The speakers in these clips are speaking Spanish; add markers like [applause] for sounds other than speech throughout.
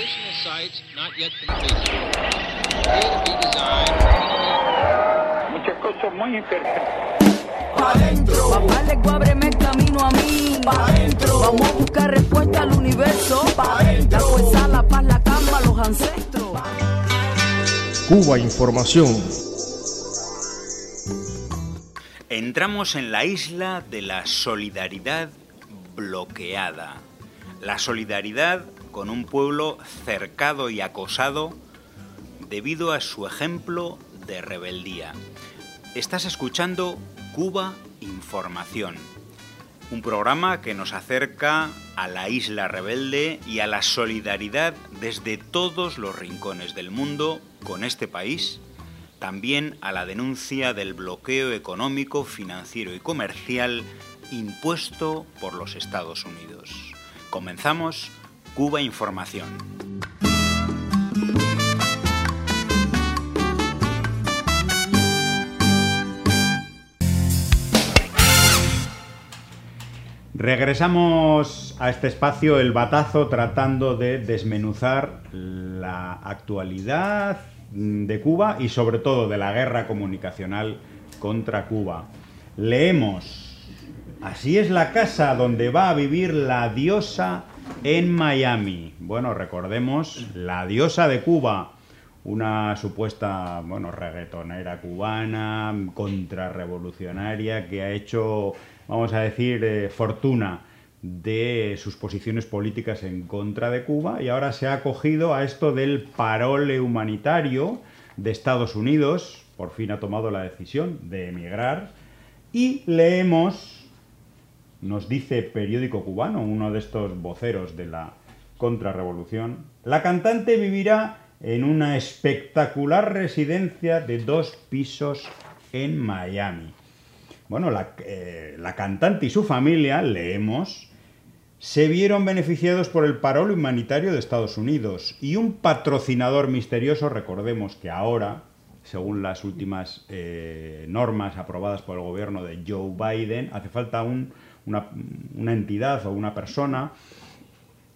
Additional sites not yet completed. Appear to be designed. Muchas cosas muy interesantes. Pa' dentro, Papá le ábreme el camino a mí. pa' dentro, Vamos a buscar respuesta al universo. Pa' dentro. La fuerza, la paz, la calma, los ancestros. Cuba Información. Entramos en la isla de la solidaridad bloqueada. La solidaridad con un pueblo cercado y acosado debido a su ejemplo de rebeldía. Estás escuchando Cuba Información, un programa que nos acerca a la isla rebelde y a la solidaridad desde todos los rincones del mundo con este país también a la denuncia del bloqueo económico, financiero y comercial impuesto por los Estados Unidos. Comenzamos Cuba Información. Regresamos a este espacio, el batazo, tratando de desmenuzar la actualidad de Cuba y sobre todo de la guerra comunicacional contra Cuba. Leemos, así es la casa donde va a vivir la diosa en Miami. Bueno, recordemos, la diosa de Cuba, una supuesta, bueno, reggaetonera cubana, contrarrevolucionaria, que ha hecho, vamos a decir, eh, fortuna de sus posiciones políticas en contra de Cuba y ahora se ha acogido a esto del parole humanitario de Estados Unidos, por fin ha tomado la decisión de emigrar y leemos, nos dice Periódico Cubano, uno de estos voceros de la contrarrevolución, la cantante vivirá en una espectacular residencia de dos pisos en Miami. Bueno, la, eh, la cantante y su familia, leemos, se vieron beneficiados por el parol humanitario de Estados Unidos y un patrocinador misterioso, recordemos que ahora, según las últimas eh, normas aprobadas por el gobierno de Joe Biden, hace falta un- una, entidad o una persona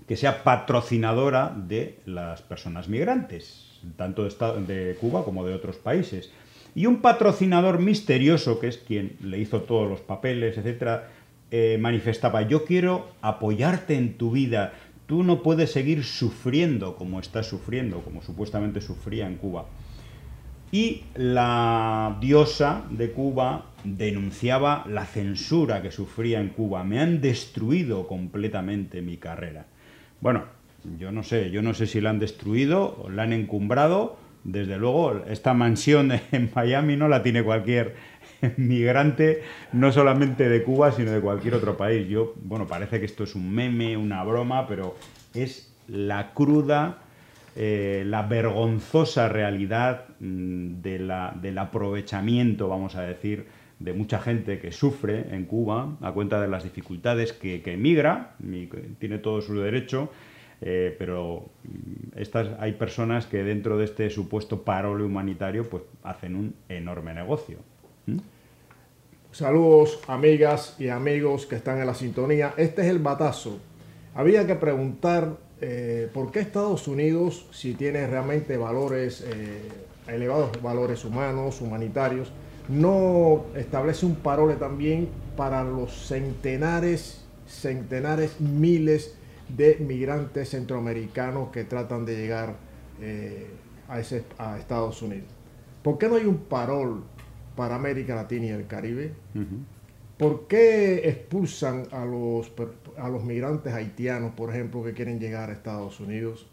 que sea patrocinadora de las personas migrantes, tanto de Cuba como de otros países. Y un patrocinador misterioso, que es quien le hizo todos los papeles, etcétera, eh, manifestaba: Yo quiero apoyarte en tu vida. Tú no puedes seguir sufriendo como estás sufriendo, como supuestamente sufría en Cuba. Y la diosa de Cuba denunciaba la censura que sufría en Cuba. Me han destruido completamente mi carrera. Bueno, yo no sé, yo no sé si la han destruido o la han encumbrado. Desde luego, esta mansión [laughs] en Miami no la tiene cualquier migrante, no solamente de Cuba, sino de cualquier otro país. Yo, bueno, parece que esto es un meme, una broma, pero es la cruda eh, la vergonzosa realidad mm, del aprovechamiento, vamos a decir, de mucha gente que sufre en Cuba a cuenta de las dificultades que, emigra, y tiene todo su derecho, eh, pero mm, estas, hay personas que dentro de este supuesto parole humanitario pues hacen un enorme negocio. ¿Mm? Saludos amigas y amigos que están en la sintonía. Este es el batazo. Había que preguntar eh, por qué Estados Unidos, si tiene realmente valores, eh, elevados valores humanos, humanitarios, no establece un parole también para los centenares, centenares, miles de migrantes centroamericanos que tratan de llegar eh, a, ese, a Estados Unidos. ¿Por qué no hay un parol para América Latina y el Caribe? ¿Por qué expulsan a los, a los migrantes haitianos, por ejemplo, que quieren llegar a Estados Unidos?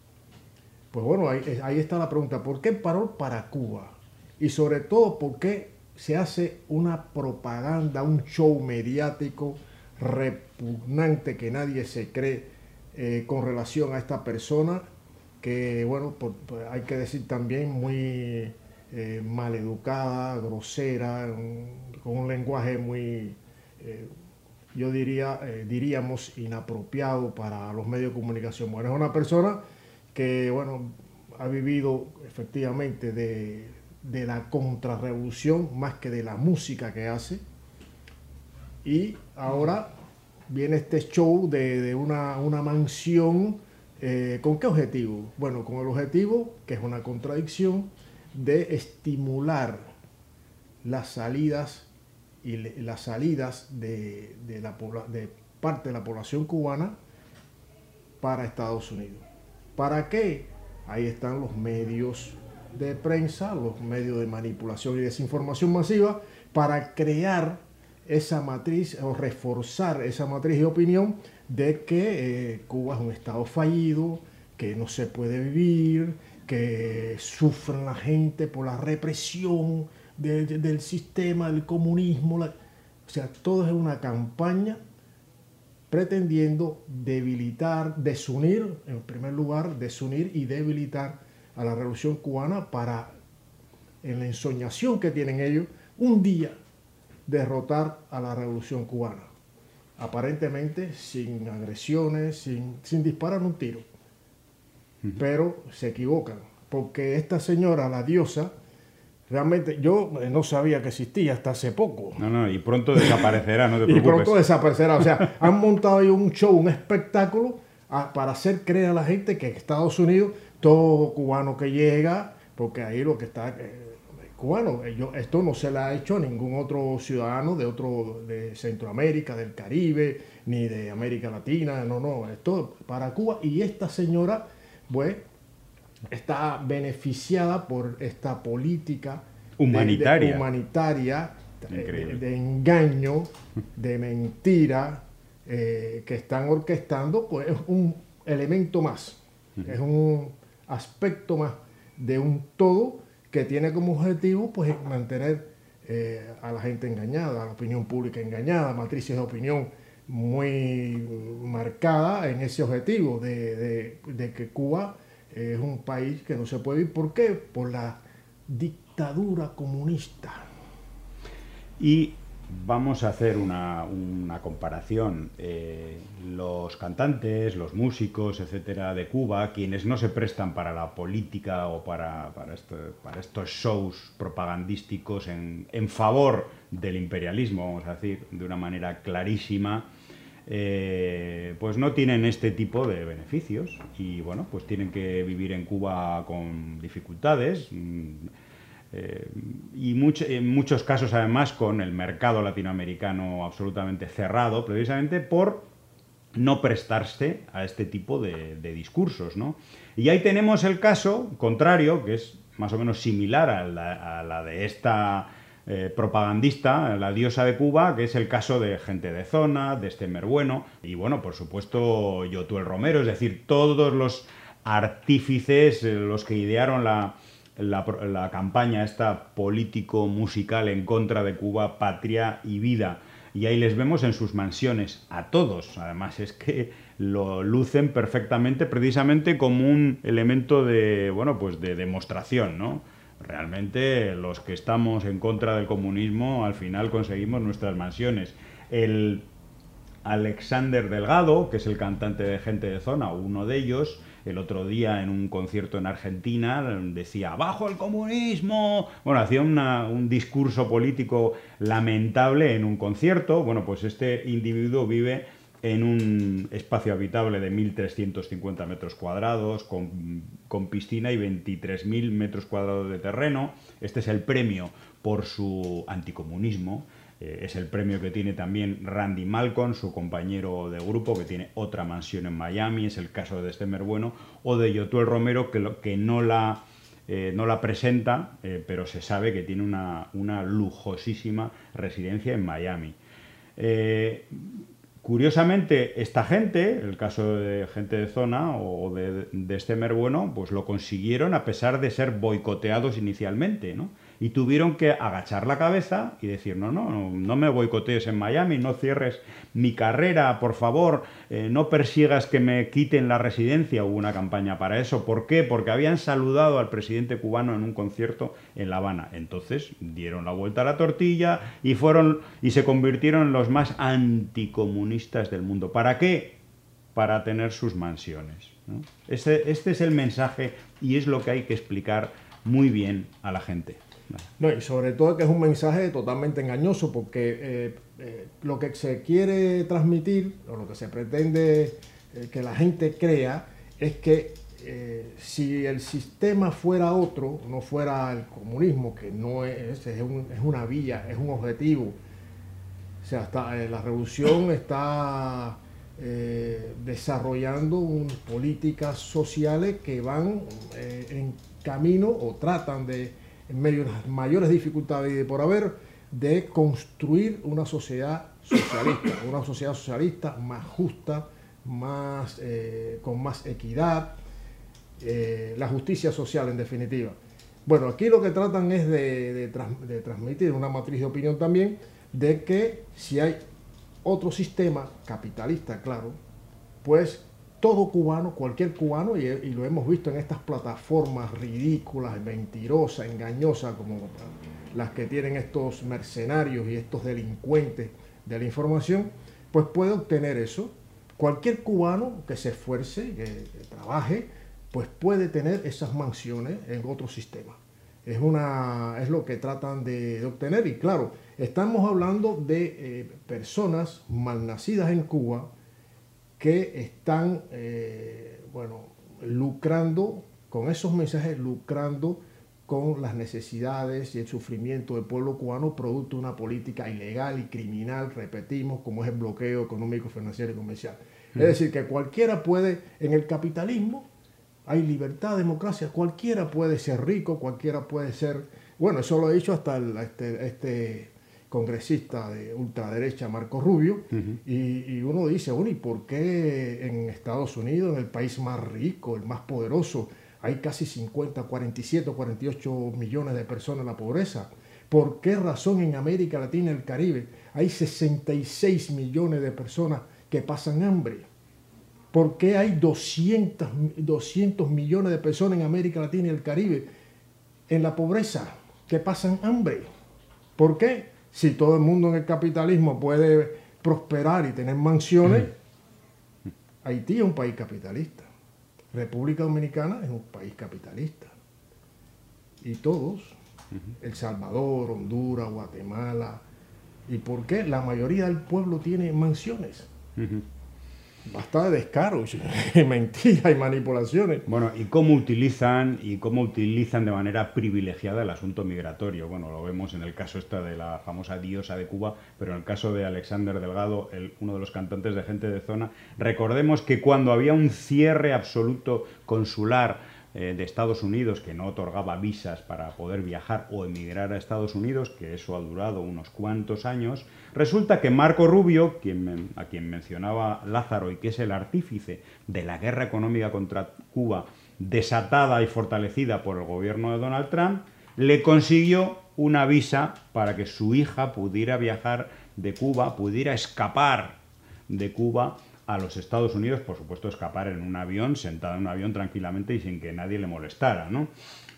Pues bueno, ahí, ahí está la pregunta. ¿Por qué parol para Cuba? Y sobre todo, ¿por qué se hace una propaganda, un show mediático repugnante que nadie se cree eh, con relación a esta persona? Que, bueno, hay que decir también muy eh, maleducada, grosera, con un lenguaje muy, eh, yo diría, eh, diríamos, inapropiado para los medios de comunicación. Bueno, es una persona que, bueno, ha vivido efectivamente de, de la contrarrevolución más que de la música que hace. Y ahora viene este show de, de una, una mansión Eh, ¿Con qué objetivo? Bueno, con el objetivo, que es una contradicción, de estimular las salidas y las salidas de parte de la población cubana para Estados Unidos. ¿Para qué? Ahí están los medios de prensa, los medios de manipulación y desinformación masiva, para crear esa matriz o reforzar esa matriz de opinión de que eh, Cuba es un estado fallido, que no se puede vivir, que sufren la gente por la represión de- de- del sistema, del comunismo. la- o sea, todo es una campaña pretendiendo debilitar, desunir, en primer lugar, desunir y debilitar a la revolución cubana para, en la ensoñación que tienen ellos, un día derrotar a la revolución cubana. Aparentemente sin agresiones, sin, sin disparar un tiro. Pero se equivocan, porque esta señora, la diosa, realmente yo eh, no sabía que existía hasta hace poco. No, no, y pronto desaparecerá, no te [laughs] Y preocupes. pronto desaparecerá. O sea, [laughs] han montado ahí un show, un espectáculo a- para hacer creer a la gente que en Estados Unidos todo cubano que llega, porque ahí lo que está eh, cubano, eh, yo- esto no se le ha hecho a ningún otro ciudadano de otro de Centroamérica, del Caribe, ni de América Latina, no, no, esto para Cuba y esta señora, pues está beneficiada por esta política de- de- Humanitaria. de, de engaño, de mentira, eh, que están orquestando, pues es un elemento más, es un aspecto más de un todo que tiene como objetivo pues mantener eh, a la gente engañada, a la opinión pública engañada, matrices de opinión muy marcada en ese objetivo de, de- de que Cuba es un país que no se puede vivir. ¿Por qué? Por la dictadura comunista. Y vamos a hacer una, una comparación. Eh, los cantantes, los músicos, etcétera, de Cuba, quienes no se prestan para la política o para, para estos shows propagandísticos en, en favor del imperialismo, vamos a decir, de una manera clarísima, eh, pues no tienen este tipo de beneficios y bueno, pues tienen que vivir en Cuba con dificultades. mm, eh, y en muchos casos además con el mercado latinoamericano absolutamente cerrado, precisamente por no prestarse a este tipo de, discursos. ¿no? Y ahí tenemos el caso contrario, que es más o menos similar a la, a la de esta eh, propagandista, la diosa de Cuba, que es el caso de gente de zona, de Estemer Bueno, y bueno, por supuesto, Yotuel Romero, es decir, todos los artífices, eh, los que idearon la, la, la campaña esta político-musical en contra de Cuba, patria y vida. Y ahí les vemos en sus mansiones, a todos. Además, es que lo lucen perfectamente, precisamente como un elemento de, bueno, pues de demostración, ¿no? Realmente los que estamos en contra del comunismo, al final conseguimos nuestras mansiones. El, Alexander Delgado, que es el cantante de Gente de Zona, uno de ellos, el otro día en un concierto en Argentina decía, ¡abajo el comunismo! Bueno, hacía un discurso político lamentable en un concierto. Bueno, pues este individuo vive en un espacio habitable de 1.350 metros cuadrados, con, con piscina y 23.000 metros cuadrados de terreno. Este es el premio por su anticomunismo. Eh, es el premio que tiene también Randy Malcolm, su compañero de grupo, que tiene otra mansión en Miami, es el caso de Estemer Bueno, o de Yotuel Romero, que, lo- que no, la, eh, no la presenta, eh, pero se sabe que tiene una, una lujosísima residencia en Miami. Curiosamente, esta gente, el caso de gente de zona o de, de Stemer Bueno, pues lo consiguieron a pesar de ser boicoteados inicialmente, ¿no? Y tuvieron que agachar la cabeza y decir, no, no, no, me boicotees en Miami, no cierres mi carrera, por favor, eh, no persigas que me quiten la residencia. Hubo una campaña para eso. ¿Por qué? Porque habían saludado al presidente cubano en un concierto en La Habana. Entonces dieron la vuelta a la tortilla y fueron y se convirtieron en los más anticomunistas del mundo. ¿Para qué? Para tener sus mansiones. Este, este es el mensaje y es lo que hay que explicar muy bien a la gente. No, y sobre todo que es un mensaje totalmente engañoso porque eh, eh, lo que se quiere transmitir o lo que se pretende eh, que la gente crea es que si el sistema fuera otro, no fuera el comunismo, que no es, es, un- es una vía, es un objetivo, o sea, está- la revolución [coughs] está desarrollando un- políticas sociales que van en camino o tratan de, en medio de las mayores dificultades y por haber, de construir una sociedad socialista, una sociedad socialista más justa, más, eh, con más equidad, eh, la justicia social en definitiva. Bueno, aquí lo que tratan es de transmitir una matriz de opinión también de que si hay otro sistema capitalista, claro, pues todo cubano, cualquier cubano, y, lo hemos visto en estas plataformas ridículas, mentirosas, engañosas, como las que tienen estos mercenarios y estos delincuentes de la información, pues puede obtener eso. Cualquier cubano que se esfuerce, que, trabaje, pues puede tener esas mansiones en otro sistema. Es, una, es lo que tratan de, de obtener y claro, estamos hablando de eh, personas malnacidas en Cuba que están, eh, bueno, lucrando con esos mensajes, lucrando con las necesidades y el sufrimiento del pueblo cubano producto de una política ilegal y criminal, repetimos, como es el bloqueo económico, financiero y comercial. Es decir, que cualquiera puede, en el capitalismo, hay libertad, democracia, cualquiera puede ser rico, cualquiera puede ser, bueno, eso lo ha dicho hasta el- este, este congresista de ultraderecha, Marco Rubio, y, y uno dice, bueno, ¿y por qué en Estados Unidos, en el país más rico, el más poderoso, hay casi 50, 47, 48 millones de personas en la pobreza? ¿Por qué razón en América Latina y el Caribe hay 66 millones de personas que pasan hambre? ¿Por qué hay 200, 200 millones de personas en América Latina y el Caribe en la pobreza que pasan hambre? ¿Por qué? Si todo el mundo en el capitalismo puede prosperar y tener mansiones, Haití es un país capitalista. República Dominicana es un país capitalista. Y todos, El Salvador, Honduras, Guatemala. ¿Y por qué? La mayoría del pueblo tiene mansiones. De descaro, [laughs] mentira y manipulaciones. Bueno, y cómo utilizan y cómo utilizan de manera privilegiada el asunto migratorio. Bueno, lo vemos en el caso esta de la famosa diosa de Cuba, pero en el caso de Alexander Delgado, el- uno de los cantantes de gente de zona, recordemos que cuando había un cierre absoluto consular eh, de Estados Unidos que no otorgaba visas para poder viajar o emigrar a Estados Unidos, que eso ha durado unos cuantos años, resulta que Marco Rubio, a quien mencionaba Lázaro y que es el artífice de la guerra económica contra Cuba desatada y fortalecida por el gobierno de Donald Trump, le consiguió una visa para que su hija pudiera viajar de Cuba, pudiera escapar de Cuba a los Estados Unidos, por supuesto, escapar en un avión, sentada en un avión tranquilamente y sin que nadie le molestara, ¿no?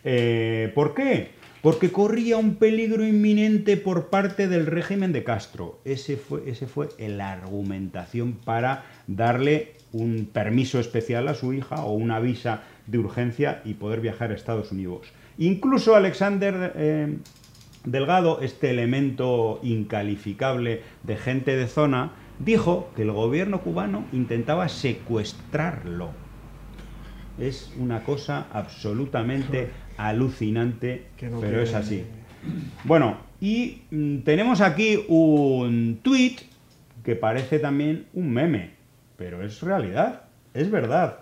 Eh, ¿Por qué? Porque corría un peligro inminente por parte del régimen de Castro. Ese fue, ese fue la argumentación para darle un permiso especial a su hija o una visa de urgencia y poder viajar a Estados Unidos. Incluso Alexander eh, Delgado, este elemento incalificable de gente de zona, dijo que el gobierno cubano intentaba secuestrarlo. Es una cosa absolutamente alucinante, no pero es así. Bueno, y mm, tenemos aquí un tweet que parece también un meme, pero es realidad, es verdad.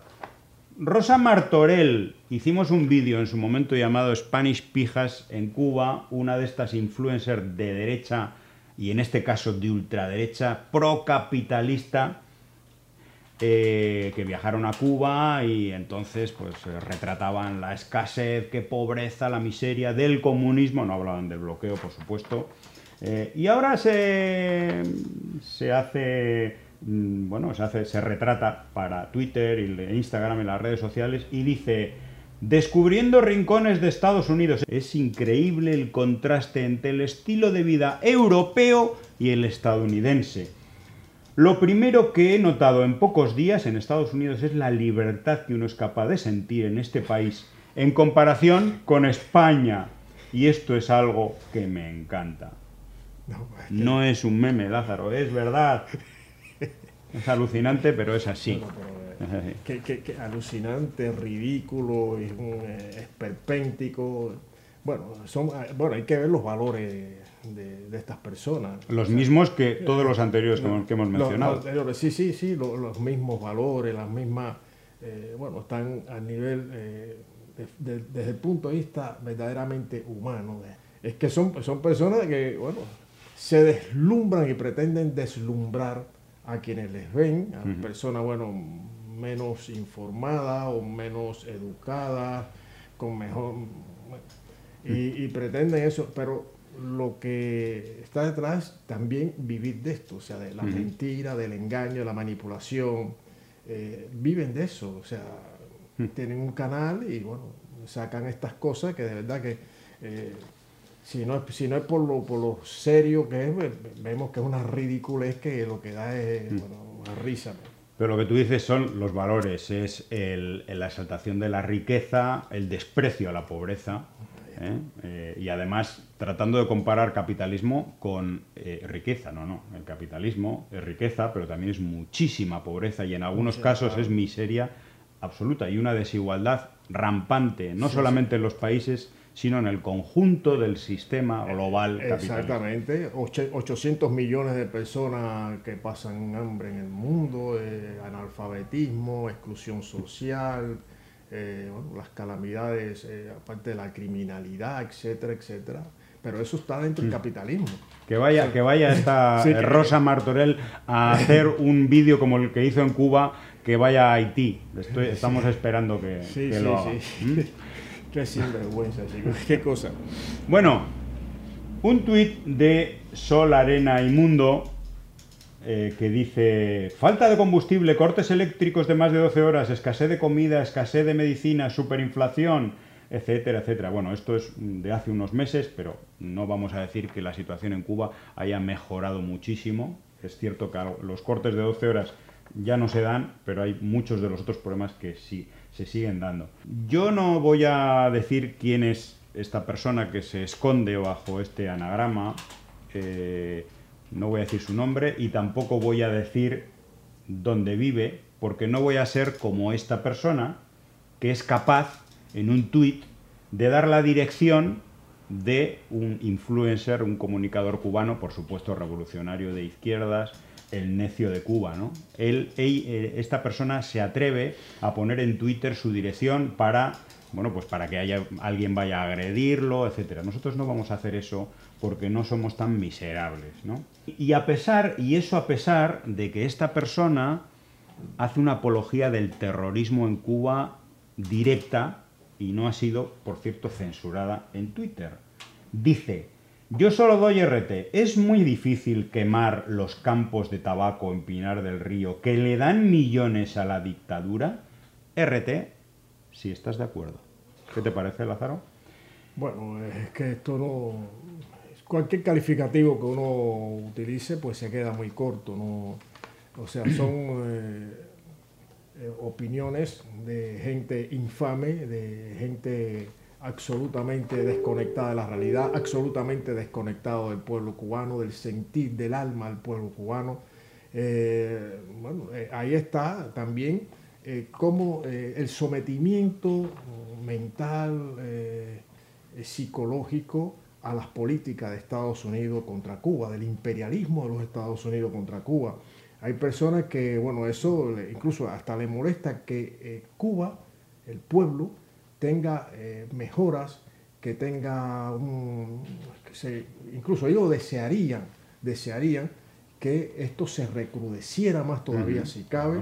Rosa Martorell, hicimos un vídeo en su momento llamado Spanish Pijas en Cuba, una de estas influencers de derecha y en este caso de ultraderecha procapitalista eh, que viajaron a Cuba y entonces pues eh, retrataban la escasez, qué pobreza, la miseria del comunismo, no hablaban del bloqueo por supuesto, Eh, y ahora se, se hace, mm, bueno, se hace, se retrata para Twitter Instagram y las redes sociales y dice, descubriendo rincones de Estados Unidos. Es increíble el contraste entre el estilo de vida europeo y el estadounidense. Lo primero que he notado en pocos días en Estados Unidos es la libertad que uno es capaz de sentir en este país en comparación con España. Y esto es algo que me encanta. No, es un meme, Lázaro, es verdad. Es alucinante, pero es así. Eh, [laughs] que, que- que alucinante, ridículo, es un eh, esperpéntico. Bueno, son, eh, bueno, hay que ver los valores de, de estas personas. Los mismos que todos los anteriores que hemos, que hemos mencionado. los sí, sí, sí, lo- los, mismos valores, las mismas, eh, bueno, están a nivel, eh, de- de- desde el punto de vista verdaderamente humano. Es que son, son personas que, bueno, se deslumbran y pretenden deslumbrar a quienes les ven, a personas, bueno, menos informadas o menos educadas, con mejor... Y, y pretenden eso, pero lo que está detrás también vivir de esto, o sea, de la mentira, del engaño, de la manipulación. eh, viven de eso, o sea, tienen un canal y bueno, sacan estas cosas que de verdad que eh, si no es, si no es por lo, por lo serio que es, ve- vemos que es una ridiculez que lo que da es bueno, una risa. Pero lo que tú dices son los valores, es el- la exaltación de la riqueza, el desprecio a la pobreza, ¿eh? Eh, y además tratando de comparar capitalismo con eh, riqueza. No, no, el capitalismo es riqueza, pero también es muchísima pobreza y en algunos casos es miseria absoluta y una desigualdad rampante, no solamente en los países, sino en el conjunto del sistema global capitalista. Exactamente, Oche- 800 millones de personas que pasan hambre en el mundo, eh, analfabetismo, exclusión social, eh, bueno, las calamidades, eh, aparte de la criminalidad, etcétera, etcétera. Pero eso está dentro del capitalismo. Que vaya, que vaya esta [laughs] Sí, eh, que- Rosa Martorell a hacer un vídeo como el que hizo en Cuba, que vaya a Haití. Estoy- estamos esperando que, Sí, que sí, lo haga. sí. ¿Mm? [laughs] Qué sinvergüenza, chicos. [laughs] Qué cosa. Bueno, un tuit de Sol, Arena y Mundo eh, que dice, falta de combustible, cortes eléctricos de más de 12 horas, escasez de comida, escasez de medicina, superinflación, etcétera, etcétera. Bueno, esto es de hace unos meses, pero no vamos a decir que la situación en Cuba haya mejorado muchísimo. Es cierto que los cortes de 12 horas ya no se dan, pero hay muchos de los otros problemas que sí se siguen dando. Yo no voy a decir quién es esta persona que se esconde bajo este anagrama, eh, no voy a decir su nombre y tampoco voy a decir dónde vive, porque no voy a ser como esta persona que es capaz en un tuit de dar la dirección de un influencer, un comunicador cubano, por supuesto revolucionario de izquierdas, el necio de Cuba, ¿no? Él, eh, esta persona se atreve a poner en Twitter su dirección para, bueno, pues para que haya, alguien vaya a agredirlo, etcétera. Nosotros no vamos a hacer eso porque no somos tan miserables, ¿no? Y a pesar, y eso a pesar de que esta persona hace una apología del terrorismo en Cuba directa y no ha sido, por cierto, censurada en Twitter. Dice, yo solo doy RT. Es muy difícil quemar los campos de tabaco en Pinar del Río que le dan millones a la dictadura. RT, si estás de acuerdo. ¿Qué te parece, Lázaro? Bueno, es que esto no. Cualquier calificativo que uno utilice, pues se queda muy corto. ¿no? O sea, [clears throat] son eh, eh, opiniones de gente infame, de gente absolutamente desconectada de la realidad, absolutamente desconectado del pueblo cubano, del sentir del alma del pueblo cubano. Eh, bueno, eh, ahí está también eh, cómo eh, el sometimiento mental, psicológico a las políticas de Estados Unidos contra Cuba, del imperialismo de los Estados Unidos contra Cuba. Hay personas que, bueno, eso incluso hasta le molesta que Cuba, el pueblo, tenga eh, mejoras, que tenga un, que se- incluso ellos desearían, desearían que esto se recrudeciera más todavía si cabe,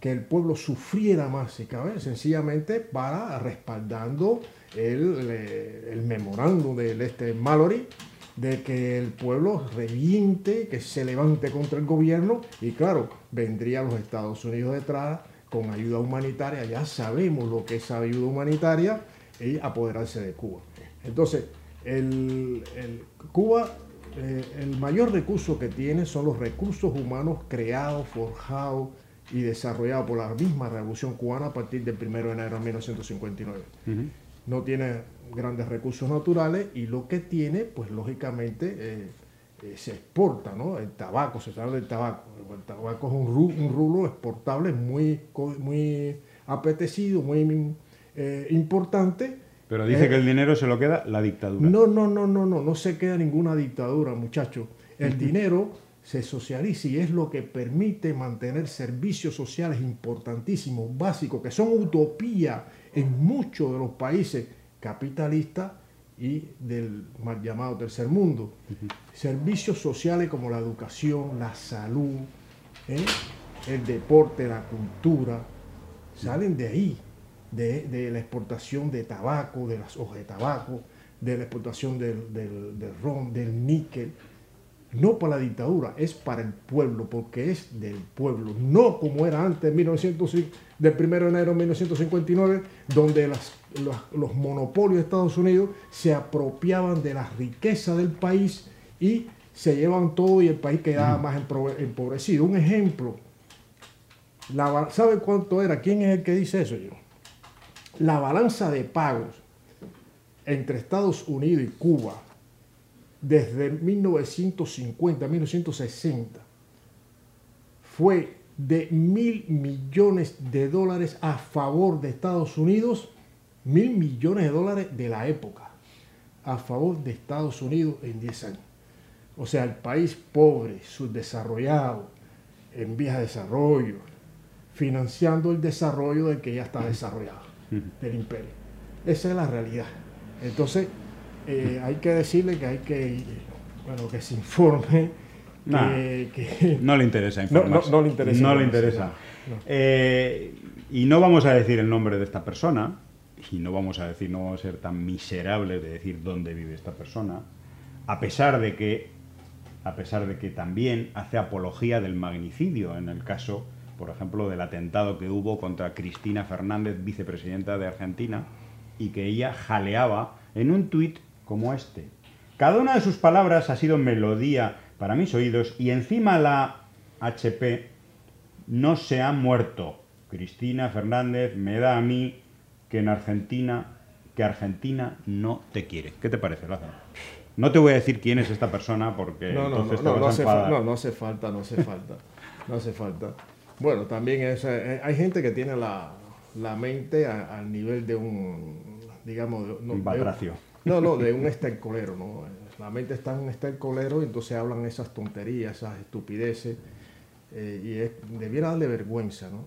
que el pueblo sufriera más si cabe, sencillamente para respaldando el, el memorándum del este Mallory de que el pueblo reviente, que se levante contra el gobierno y claro, vendría los Estados Unidos detrás con ayuda humanitaria, ya sabemos lo que es ayuda humanitaria y apoderarse de Cuba. Entonces, el, el- Cuba, eh, el mayor recurso que tiene son los recursos humanos creados, forjados y desarrollados por la misma revolución cubana a partir del 1 de enero de 1959 no tiene grandes recursos naturales y lo que tiene, pues lógicamente, eh, eh, se exporta, ¿no? El tabaco, se habla del tabaco. El tabaco es un, un rubro exportable muy, muy apetecido, muy eh, importante. Pero dice Eh, que el dinero se lo queda la dictadura. no, no, no, no, no, no se queda ninguna dictadura, muchachos. El dinero se socializa y es lo que permite mantener servicios sociales importantísimos, básicos, que son utopía en muchos de los países capitalistas y del mal llamado tercer mundo. Servicios sociales como la educación, la salud, ¿eh? el deporte, la cultura, salen de ahí, de, de la exportación de tabaco, de las hojas de tabaco, de la exportación del, del, del ron, del níquel. No para la dictadura, es para el pueblo, porque es del pueblo. No como era antes, de 1905, del 1 de enero de 1959, donde las- los, los monopolios de Estados Unidos se apropiaban de la riqueza del país y se llevan todo y el país quedaba más empro- empobrecido. Un ejemplo, la ¿sabe cuánto era? ¿Quién es el que dice eso yo? La balanza de pagos entre Estados Unidos y Cuba desde 1950 a 1960 fue de mil millones de dólares a favor de Estados Unidos, mil millones de dólares de la época, a favor de Estados Unidos en 10 años. O sea, el país pobre, subdesarrollado, en vías de desarrollo, financiando el desarrollo del que ya está desarrollado, del imperio. Esa es la realidad. Entonces, eh, hay que decirle que hay que, bueno, que se informe, que, Nah. que- No le interesa informarse. no, no le interesa No le interesa. Eh, y no vamos a decir el nombre de esta persona, y no vamos a decir, no vamos a ser tan miserables de decir dónde vive esta persona, a pesar de que, a pesar de que también hace apología del magnicidio en el caso, por ejemplo, del atentado que hubo contra Cristina Fernández, vicepresidenta de Argentina, y que ella jaleaba en un tuit como este. Cada una de sus palabras ha sido melodía para mis oídos y encima la HP no se ha muerto. Cristina Fernández me da a mí que en Argentina, que Argentina no te quiere. ¿Qué te parece, Lázaro? No te voy a decir quién es esta persona porque No, entonces no, te no vas a hace no, no hace falta, no hace falta, no hace falta. Bueno, también es, eh, hay gente que tiene la, la mente al nivel de un, digamos, de, no, Un de- batracio. no, no, de un estercolero, ¿no? La mente está en un estercolero y entonces hablan esas tonterías, esas estupideces, eh, y es- debiera darle vergüenza, ¿no?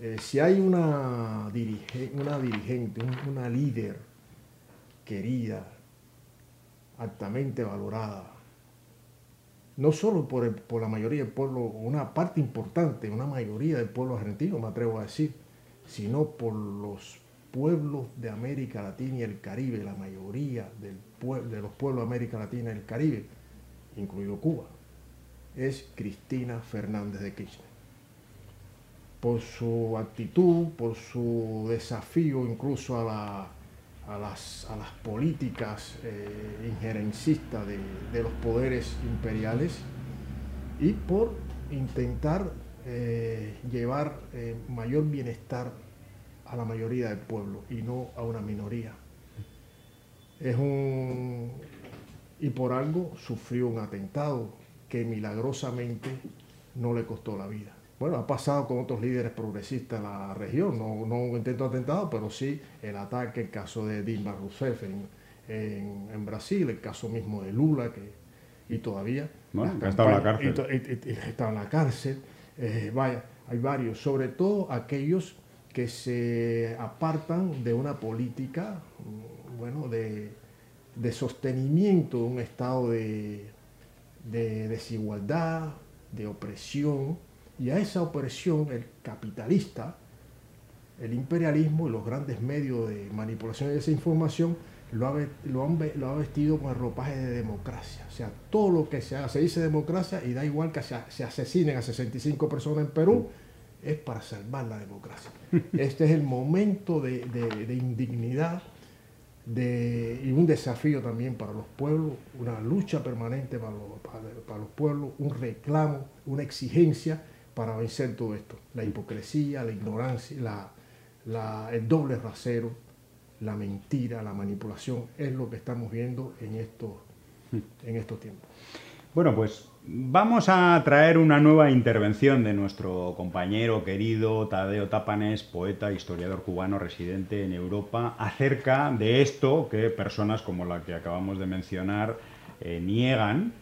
Eh, si hay una, dirige- una dirigente, un- una líder querida, altamente valorada, no solo por, el- por la mayoría del pueblo, una parte importante, una mayoría del pueblo argentino, me atrevo a decir, sino por los pueblos de América Latina y el Caribe, la mayoría de los pueblos de América Latina y el Caribe, incluido Cuba, es Cristina Fernández de Kirchner. Por su actitud, por su desafío incluso a, la- a las, políticas eh, injerencistas de, de los poderes imperiales y por intentar eh, llevar eh, mayor bienestar a la mayoría del pueblo y no a una minoría. Es un y por algo sufrió un atentado que milagrosamente no le costó la vida. Bueno, ha pasado con otros líderes progresistas en la región, no, no un intento de atentado, pero sí el ataque, el caso de Dilma Rousseff en, en- en Brasil, el caso mismo de Lula, que, y todavía... Bueno, que estado en la cárcel. y y- y- y está en la cárcel. Eh, vaya, hay varios, sobre todo aquellos que se apartan de una política, bueno, de, de sostenimiento de un estado de, de desigualdad, de opresión, y a esa opresión el capitalista, el imperialismo y los grandes medios de manipulación de esa información lo han vestido con el ropaje de democracia. O sea, todo lo que se, hace, se dice democracia y da igual que se asesinen a 65 personas en Perú, es para salvar la democracia. [laughs] Este es el momento de, de- de indignidad de- y un desafío también para los pueblos, una lucha permanente para los, para- para los pueblos, un reclamo, una exigencia para vencer todo esto. La hipocresía, la ignorancia, la- la- el doble rasero, la mentira, la manipulación, es lo que estamos viendo en estos, en estos tiempos. Bueno, pues vamos a traer una nueva intervención de nuestro compañero querido Tadeo Tapanes, poeta, historiador cubano residente en Europa, acerca de esto que personas como la que acabamos de mencionar eh, niegan,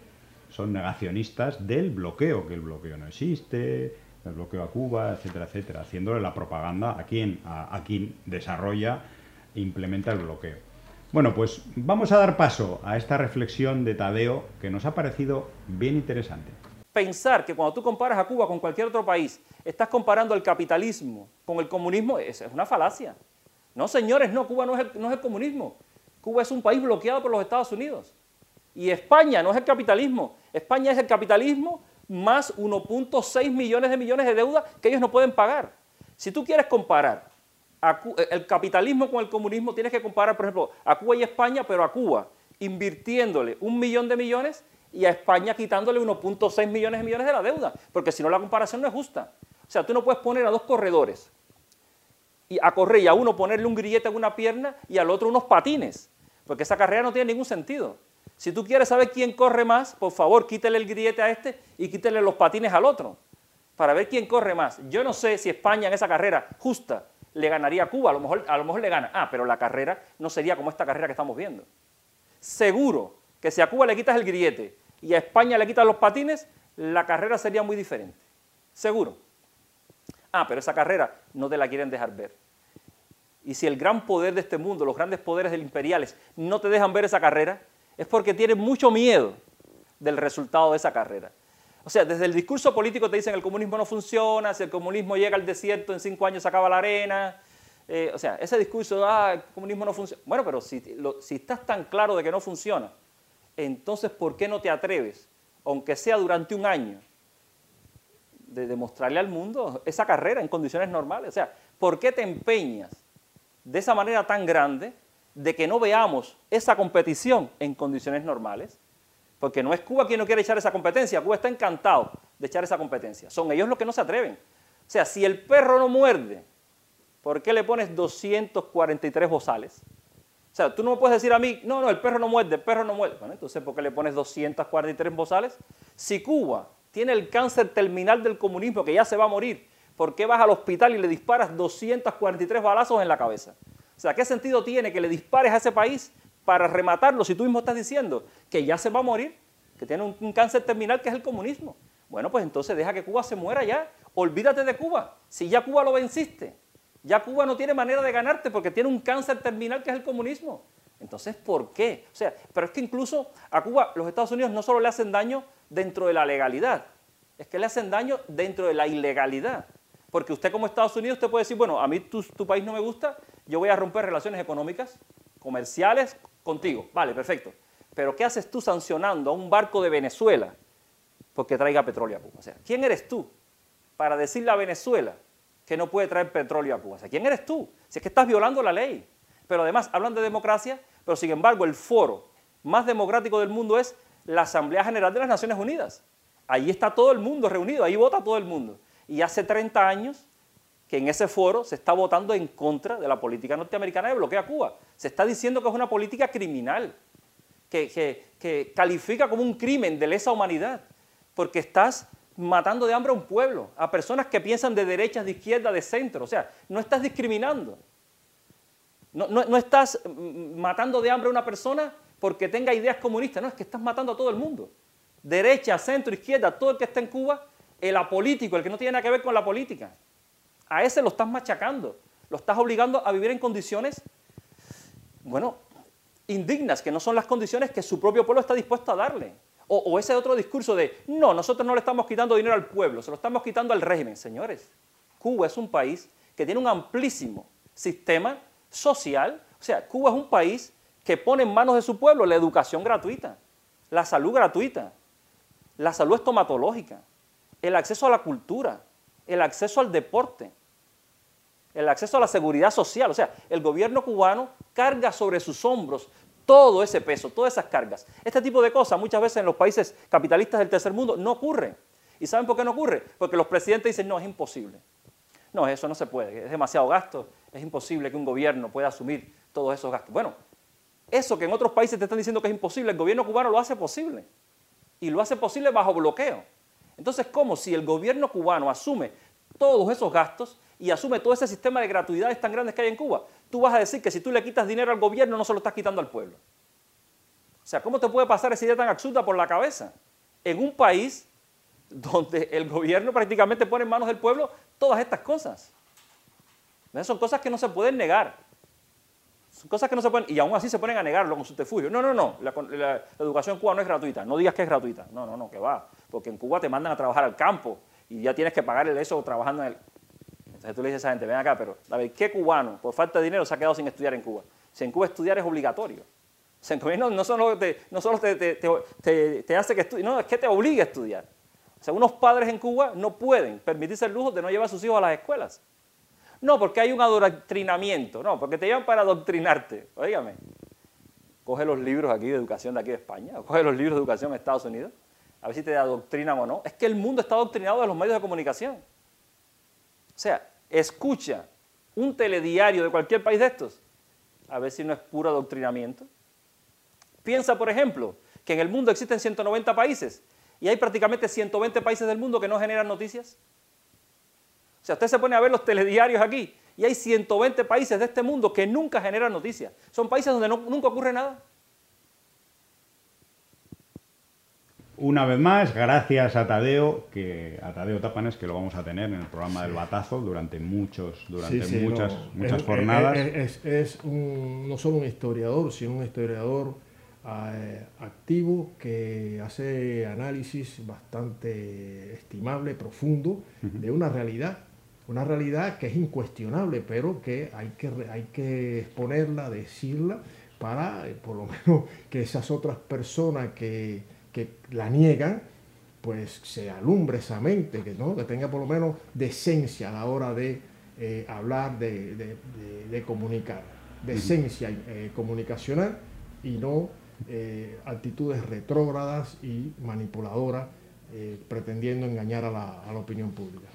son negacionistas del bloqueo, que el bloqueo no existe, el bloqueo a Cuba, etcétera, etcétera, haciéndole la propaganda a quien, a, a quien desarrolla e implementa el bloqueo. Bueno, pues vamos a dar paso a esta reflexión de Tadeo que nos ha parecido bien interesante. Pensar que cuando tú comparas a Cuba con cualquier otro país, estás comparando el capitalismo con el comunismo, es, es una falacia. No, señores, no, Cuba no es, el, no es el comunismo. Cuba es un país bloqueado por los Estados Unidos. Y España no es el capitalismo. España es el capitalismo más 1.6 millones de millones de deuda que ellos no pueden pagar. Si tú quieres comparar el capitalismo con el comunismo, tienes que comparar, por ejemplo, a Cuba y España, pero a Cuba invirtiéndole un millón de millones y a España quitándole 1.6 millones de millones de la deuda, porque si no la comparación no es justa. O sea, tú no puedes poner a dos corredores y a correr y a uno ponerle un grillete en una pierna y al otro unos patines, porque esa carrera no tiene ningún sentido. Si tú quieres saber quién corre más, por favor, quítele el grillete a este y quítele los patines al otro, para ver quién corre más. Yo no sé si España en esa carrera justa le ganaría a Cuba, a lo, mejor, a lo mejor le gana. Ah, pero la carrera no sería como esta carrera que estamos viendo. Seguro que si a Cuba le quitas el grillete y a España le quitas los patines, la carrera sería muy diferente. Seguro. Ah, pero esa carrera no te la quieren dejar ver. Y si el gran poder de este mundo, los grandes poderes del imperiales, no te dejan ver esa carrera, es porque tienen mucho miedo del resultado de esa carrera. O sea, desde el discurso político te dicen el comunismo no funciona, si el comunismo llega al desierto en cinco años se acaba la arena. Eh, o sea, ese discurso, ah, el comunismo no funciona. Bueno, pero si, si estás tan claro de que no funciona, entonces ¿por qué no te atreves, aunque sea durante un año, de demostrarle al mundo esa carrera en condiciones normales? O sea, ¿por qué te empeñas de esa manera tan grande de que no veamos esa competición en condiciones normales? Porque no es Cuba quien no quiere echar esa competencia, Cuba está encantado de echar esa competencia. Son ellos los que no se atreven. O sea, si el perro no muerde, ¿por qué le pones 243 bozales? O sea, tú no me puedes decir a mí, no, no, el perro no muerde, el perro no muerde. Bueno, entonces, ¿por qué le pones 243 bozales? Si Cuba tiene el cáncer terminal del comunismo, que ya se va a morir, ¿por qué vas al hospital y le disparas 243 balazos en la cabeza? O sea, ¿qué sentido tiene que le dispares a ese país para rematarlo, si tú mismo estás diciendo que ya se va a morir, que tiene un, cáncer terminal que es el comunismo, bueno, pues entonces deja que Cuba se muera ya. Olvídate de Cuba. Si ya Cuba lo venciste, ya Cuba no tiene manera de ganarte porque tiene un cáncer terminal que es el comunismo. Entonces, ¿por qué? O sea, pero es que incluso a Cuba los Estados Unidos no solo le hacen daño dentro de la legalidad, es que le hacen daño dentro de la ilegalidad. Porque usted como Estados Unidos, usted puede decir, bueno, a mí tu, tu país no me gusta, yo voy a romper relaciones económicas, comerciales, contigo. Vale, perfecto. Pero ¿qué haces tú sancionando a un barco de Venezuela porque traiga petróleo a Cuba? O sea, ¿quién eres tú para decirle a Venezuela que no puede traer petróleo a Cuba? O sea, ¿quién eres tú? Si es que estás violando la ley. Pero además hablan de democracia, pero sin embargo el foro más democrático del mundo es la Asamblea General de las Naciones Unidas. Ahí está todo el mundo reunido, ahí vota todo el mundo. Y hace 30 años que en ese foro se está votando en contra de la política norteamericana de bloqueo a Cuba. Se está diciendo que es una política criminal, que, califica como un crimen de lesa humanidad, porque estás matando de hambre a un pueblo, a personas que piensan de derecha, de izquierda, de centro. O sea, no estás discriminando. No, no, estás matando de hambre a una persona porque tenga ideas comunistas, no, es que estás matando a todo el mundo. Derecha, centro, izquierda, todo el que está en Cuba, el apolítico, el que no tiene nada que ver con la política. A ese lo estás machacando, lo estás obligando a vivir en condiciones, bueno, indignas, que no son las condiciones que su propio pueblo está dispuesto a darle. O, ese otro discurso de, no, nosotros no le estamos quitando dinero al pueblo, se lo estamos quitando al régimen. Señores, Cuba es un país que tiene un amplísimo sistema social, o sea, Cuba es un país que pone en manos de su pueblo la educación gratuita, la salud gratuita, la salud estomatológica, el acceso a la cultura, el acceso al deporte, el acceso a la seguridad social. O sea, el gobierno cubano carga sobre sus hombros todo ese peso, todas esas cargas. Este tipo de cosas muchas veces en los países capitalistas del tercer mundo no ocurren. ¿Y saben por qué no ocurre? Porque los presidentes dicen, no, es imposible. No, eso no se puede, es demasiado gasto, es imposible que un gobierno pueda asumir todos esos gastos. Bueno, eso que en otros países te están diciendo que es imposible, el gobierno cubano lo hace posible. Y lo hace posible bajo bloqueo. Entonces, ¿cómo si el gobierno cubano asume todos esos gastos y asume todo ese sistema de gratuidades tan grandes que hay en Cuba? Tú vas a decir que si tú le quitas dinero al gobierno no se lo estás quitando al pueblo. O sea, ¿cómo te puede pasar esa idea tan absurda por la cabeza? En un país donde el gobierno prácticamente pone en manos del pueblo todas estas cosas. Son cosas que no se pueden negar. Son cosas que no se pueden, y aún así se ponen a negarlo con subterfugio. No, no, no, la educación en Cuba no es gratuita. No digas que es gratuita. No, no, no, que va. Porque en Cuba te mandan a trabajar al campo y ya tienes que pagarle eso trabajando en el... Entonces tú le dices a esa gente, ven acá, pero a ¿qué cubano por falta de dinero se ha quedado sin estudiar en Cuba? Si en Cuba estudiar es obligatorio. O sea, en Cuba no, solo, te, hace que estudies, no, es que te obliga a estudiar. O sea, unos padres en Cuba no pueden permitirse el lujo de no llevar a sus hijos a las escuelas. No, porque hay un adoctrinamiento, no, porque te llevan para adoctrinarte. Óigame, coge los libros aquí de educación de aquí de España, o coge los libros de educación de Estados Unidos, a ver si te adoctrinan o no. Es que el mundo está adoctrinado de los medios de comunicación. O sea, escucha un telediario de cualquier país de estos, a ver si no es puro adoctrinamiento. Piensa, por ejemplo, que en el mundo existen 190 países y hay prácticamente 120 países del mundo que no generan noticias. O sea, usted se pone a ver los telediarios aquí y hay 120 países de este mundo que nunca generan noticias. Son países donde nunca ocurre nada. Una vez más, gracias a Tadeo, que a Tadeo Tapanes, que lo vamos a tener en el programa del Batazo durante muchos, durante Sí, sí, muchas, no, muchas es- jornadas. Es, es- es un- no solo un historiador, sino un historiador eh, activo que hace análisis bastante estimable, profundo, de una realidad. Una realidad que es incuestionable, pero que hay que, hay que exponerla, decirla, para eh, por lo [laughs] menos que esas otras personas que, que la niegan, pues se alumbre esa mente, que, ¿no? que tenga por lo menos decencia a la hora de eh, hablar, de, de- de- de comunicar. Decencia eh, comunicacional y no eh, actitudes retrógradas y manipuladoras pretendiendo engañar a la, a la opinión pública.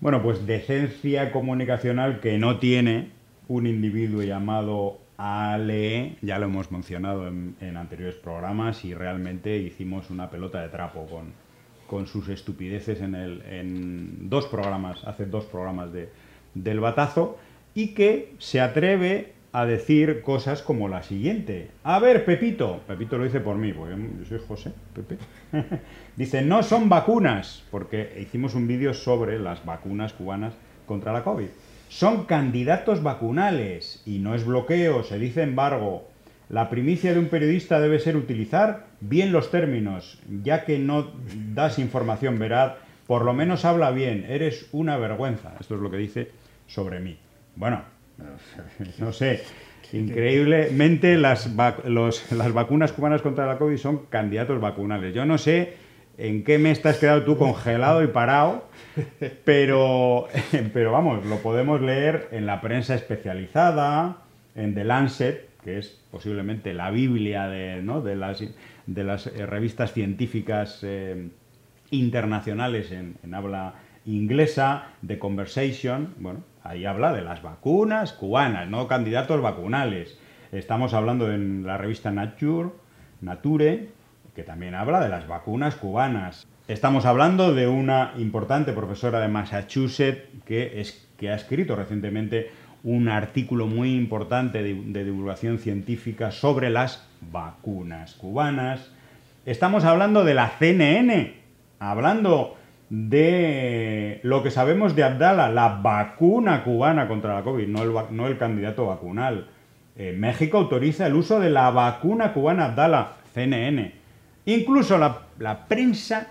Bueno, pues decencia comunicacional que no tiene un individuo llamado Ale, ya lo hemos mencionado en, anteriores programas y realmente hicimos una pelota de trapo con, con sus estupideces en, el, en dos programas, hace dos programas de, del batazo, y que se atreve a decir cosas como la siguiente. A ver, Pepito, Pepito lo dice por mí, porque yo soy José, Pepe. [laughs] dice, no son vacunas, porque hicimos un vídeo sobre las vacunas cubanas contra la COVID. Son candidatos vacunales y no es bloqueo, se dice embargo. La primicia de un periodista debe ser utilizar bien los términos, ya que no das información veraz, por lo menos habla bien, eres una vergüenza. Esto es lo que dice sobre mí. Bueno, [laughs] no sé, increíblemente las, vac- los- las vacunas cubanas contra la COVID son candidatos vacunales. Yo no sé en qué mes te has quedado tú congelado y parado, pero, [laughs] pero vamos, lo podemos leer en la prensa especializada, en The Lancet, que es posiblemente la Biblia de, ¿no? de las, de las eh, revistas científicas eh, internacionales en, habla inglesa, The Conversation, bueno, ahí habla de las vacunas cubanas, no candidatos vacunales. Estamos hablando en la revista Nature, que también habla de las vacunas cubanas. Estamos hablando de una importante profesora de Massachusetts que, es, que ha escrito recientemente un artículo muy importante de, divulgación científica sobre las vacunas cubanas. Estamos hablando de la CNN, hablando de lo que sabemos de Abdala, la vacuna cubana contra la COVID, no el, no el candidato vacunal. Eh, México autoriza el uso de la vacuna cubana Abdala, CNN. Incluso la, prensa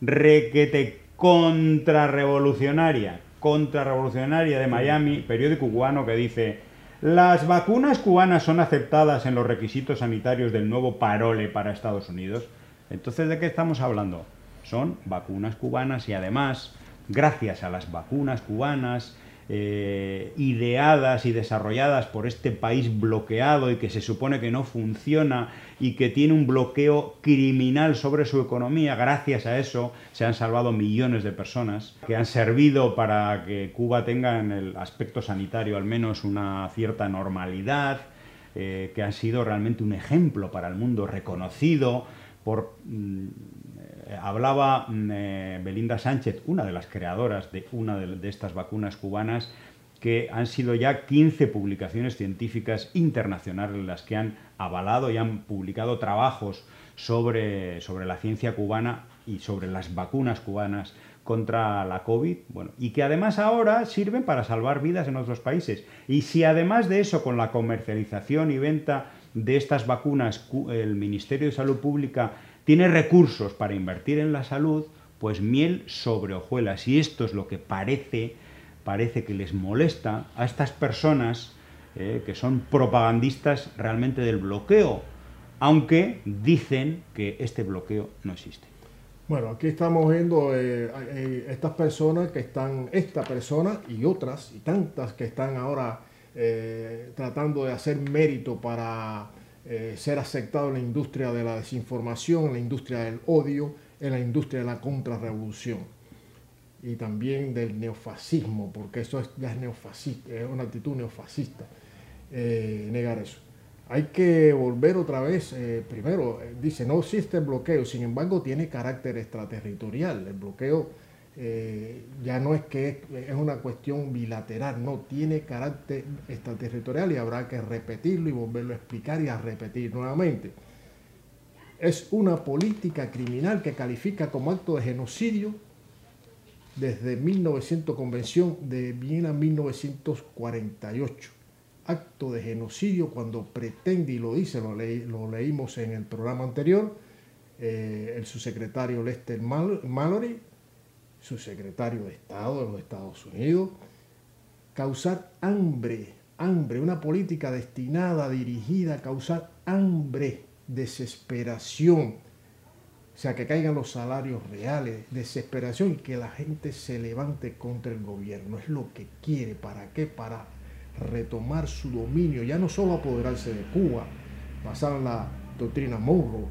requete contrarrevolucionaria, contrarrevolucionaria de Miami, periódico cubano que dice las vacunas cubanas son aceptadas en los requisitos sanitarios del nuevo parole para Estados Unidos. Entonces, ¿de qué estamos hablando? Son vacunas cubanas y además, gracias a las vacunas cubanas, eh, ideadas y desarrolladas por este país bloqueado y que se supone que no funciona y que tiene un bloqueo criminal sobre su economía, gracias a eso se han salvado millones de personas que han servido para que Cuba tenga en el aspecto sanitario al menos una cierta normalidad, eh, que han sido realmente un ejemplo para el mundo reconocido por mm, hablaba mm, eh, Belinda Sánchez, una de las creadoras de una de, estas vacunas cubanas, que han sido ya 15 publicaciones científicas internacionales las que han avalado y han publicado trabajos sobre, sobre la ciencia cubana y sobre las vacunas cubanas contra la COVID, bueno, y que además ahora sirven para salvar vidas en otros países. Y si además de eso, con la comercialización y venta de estas vacunas, cu- el Ministerio de Salud Pública tiene recursos para invertir en la salud, pues miel sobre hojuelas. Y esto es lo que parece, parece que les molesta a estas personas eh, que son propagandistas realmente del bloqueo, aunque dicen que este bloqueo no existe. Bueno, aquí estamos viendo eh, eh, estas personas que están, esta persona y otras, y tantas que están ahora eh, tratando de hacer mérito para eh, ser aceptado en la industria de la desinformación, en la industria del odio, en la industria de la contrarrevolución y también del neofascismo, porque eso es, ya es neofascista, es una actitud neofascista, eh, negar eso. Hay que volver otra vez, eh, primero, eh, dice, no existe bloqueo, sin embargo tiene carácter extraterritorial. El bloqueo eh, ya no es que es, una cuestión bilateral, no, tiene carácter extraterritorial y habrá que repetirlo y volverlo a explicar y a repetir nuevamente. Es una política criminal que califica como acto de genocidio desde 1900, Convención de Viena 1948. Acto de genocidio cuando pretende, y lo dice, lo, leí- lo leímos en el programa anterior, eh, el subsecretario Lester Mal- Mallory, subsecretario de Estado de los Estados Unidos, causar hambre, hambre, una política destinada, dirigida a causar hambre, desesperación, o sea, que caigan los salarios reales, desesperación y que la gente se levante contra el gobierno. Es lo que quiere. ¿Para qué? Para retomar su dominio, ya no solo apoderarse de Cuba, basado en la doctrina Monroe,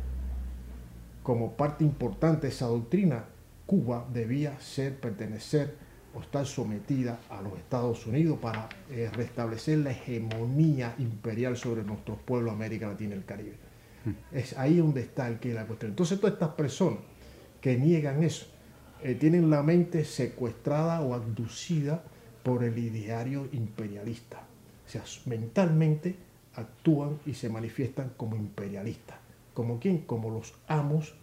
como parte importante de esa doctrina, Cuba debía ser, pertenecer o estar sometida a los Estados Unidos para eh, restablecer la hegemonía imperial sobre nuestros pueblos América Latina y el Caribe. Es ahí donde está el que la cuestión. Entonces todas estas personas que niegan eso eh, tienen la mente secuestrada o abducida por el ideario imperialista. O sea, mentalmente actúan y se manifiestan como imperialistas. ¿Como quién? Como los amos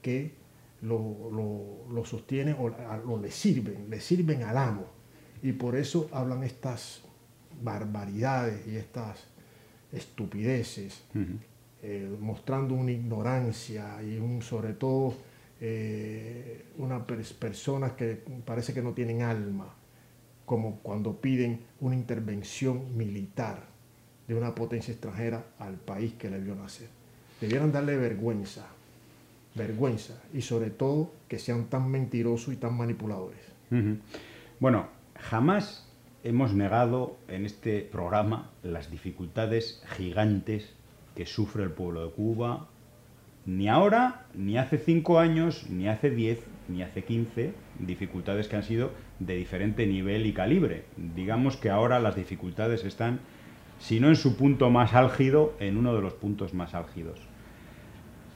que lo, lo- lo sostienen o, o le sirven, le sirven al amo. Y por eso hablan estas barbaridades y estas estupideces, eh, mostrando una ignorancia y un, sobre todo eh, unas personas que parece que no tienen alma, como cuando piden una intervención militar de una potencia extranjera al país que le vio nacer. Debieran darle vergüenza, vergüenza, y sobre todo que sean tan mentirosos y tan manipuladores. Bueno, jamás hemos negado en este programa las dificultades gigantes que sufre el pueblo de Cuba, ni ahora, ni hace cinco años, ni hace diez, ni hace quince, dificultades que han sido de diferente nivel y calibre. Digamos que ahora las dificultades están, si no en su punto más álgido, en uno de los puntos más álgidos.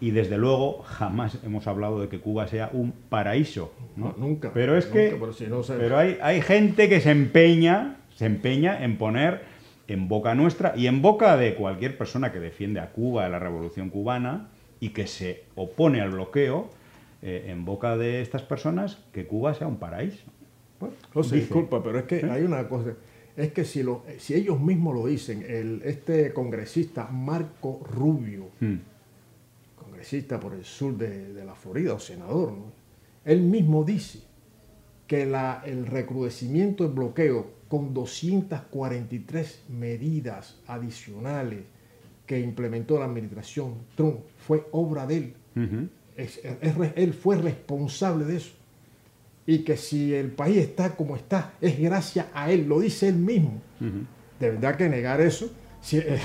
Y desde luego jamás hemos hablado de que Cuba sea un paraíso. ¿no? No, nunca, Pero es que pero si no se- pero hay, hay gente que se empeña, se empeña en poner en boca nuestra y en boca de cualquier persona que defiende a Cuba, a la revolución cubana y que se opone al bloqueo, eh, en boca de estas personas que Cuba sea un paraíso. Bueno, José, dice. disculpa, pero es que ¿Eh? hay una cosa. Es que si, lo, si ellos mismos lo dicen, el, este congresista Marco Rubio, Hmm. Congresista por el sur de, de la Florida, o senador, ¿no? él mismo dice que la, el recrudecimiento del bloqueo con 243 medidas adicionales que implementó la administración Trump fue obra de él. Es- es él fue responsable de eso. Y que si el país está como está, es gracias a él, lo dice él mismo. De verdad que negar eso, si eh,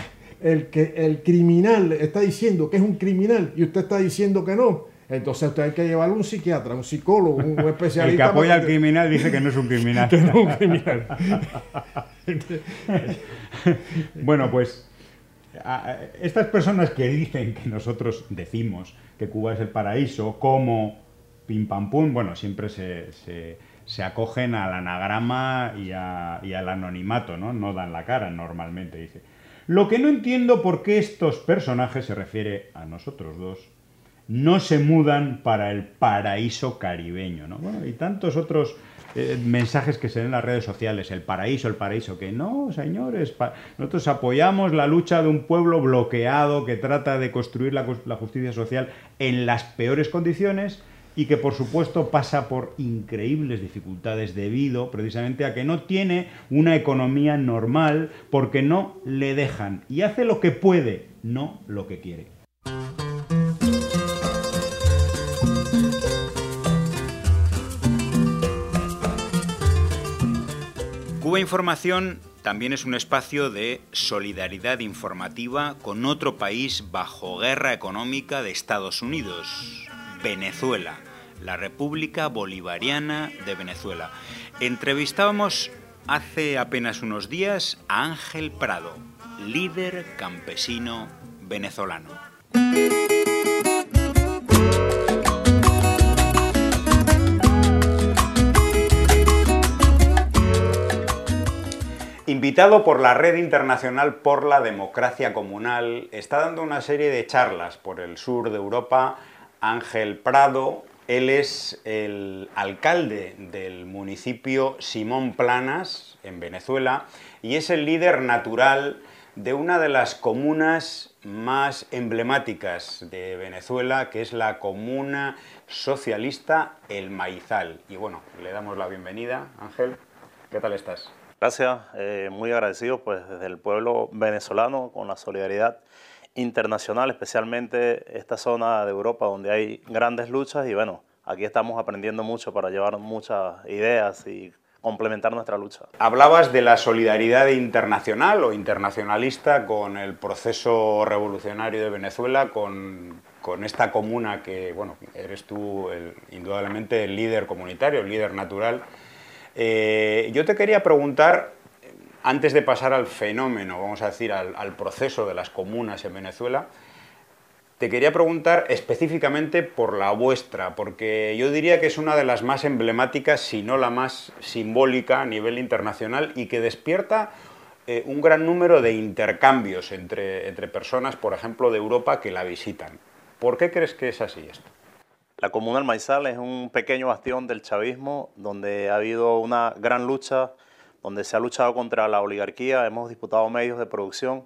el, que, el criminal está diciendo que es un criminal y usted está diciendo que no, entonces usted hay que llevarlo a un psiquiatra, un psicólogo, un [laughs] especialista. El que apoya al criminal dice que no es un criminal. [laughs] que no es un criminal. [laughs] Bueno, pues a- estas personas que dicen que nosotros decimos que Cuba es el paraíso, como pim pam pum, bueno, siempre se, se- se acogen al anagrama y, a- y al anonimato, ¿no? No dan la cara normalmente, dice. Lo que no entiendo por qué estos personajes, se refiere a nosotros dos, no se mudan para el paraíso caribeño, ¿no? Y tantos otros eh, mensajes que se ven en las redes sociales, el paraíso, el paraíso, que no, señores, nosotros apoyamos la lucha de un pueblo bloqueado que trata de construir la justicia social en las peores condiciones y que por supuesto pasa por increíbles dificultades debido precisamente a que no tiene una economía normal porque no le dejan y hace lo que puede, no lo que quiere. Cuba Información también es un espacio de solidaridad informativa con otro país bajo guerra económica de Estados Unidos, Venezuela, la República Bolivariana de Venezuela. Entrevistábamos hace apenas unos días a Ángel Prado, líder campesino venezolano. Invitado por la Red Internacional por la Democracia Comunal, está dando una serie de charlas por el sur de Europa Ángel Prado. Él es el alcalde del municipio Simón Planas, en Venezuela, y es el líder natural de una de las comunas más emblemáticas de Venezuela, que es la comuna socialista El Maizal. Y bueno, le damos la bienvenida, Ángel. ¿Qué tal estás? Gracias, eh, muy agradecido pues desde el pueblo venezolano con la solidaridad internacional, especialmente esta zona de Europa donde hay grandes luchas y bueno, aquí estamos aprendiendo mucho para llevar muchas ideas y complementar nuestra lucha. Hablabas de la solidaridad internacional o internacionalista con el proceso revolucionario de Venezuela, con, con esta comuna que, bueno, eres tú el- indudablemente el líder comunitario, el líder natural. Eh, yo te quería preguntar, antes de pasar al fenómeno, vamos a decir, al, proceso de las comunas en Venezuela, te quería preguntar específicamente por la vuestra, porque yo diría que es una de las más emblemáticas, si no la más simbólica a nivel internacional y que despierta eh, un gran número de intercambios entre, entre personas, por ejemplo, de Europa que la visitan. ¿Por qué crees que es así esto? La Comuna del Maizal es un pequeño bastión del chavismo donde ha habido una gran lucha, donde se ha luchado contra la oligarquía, hemos disputado medios de producción,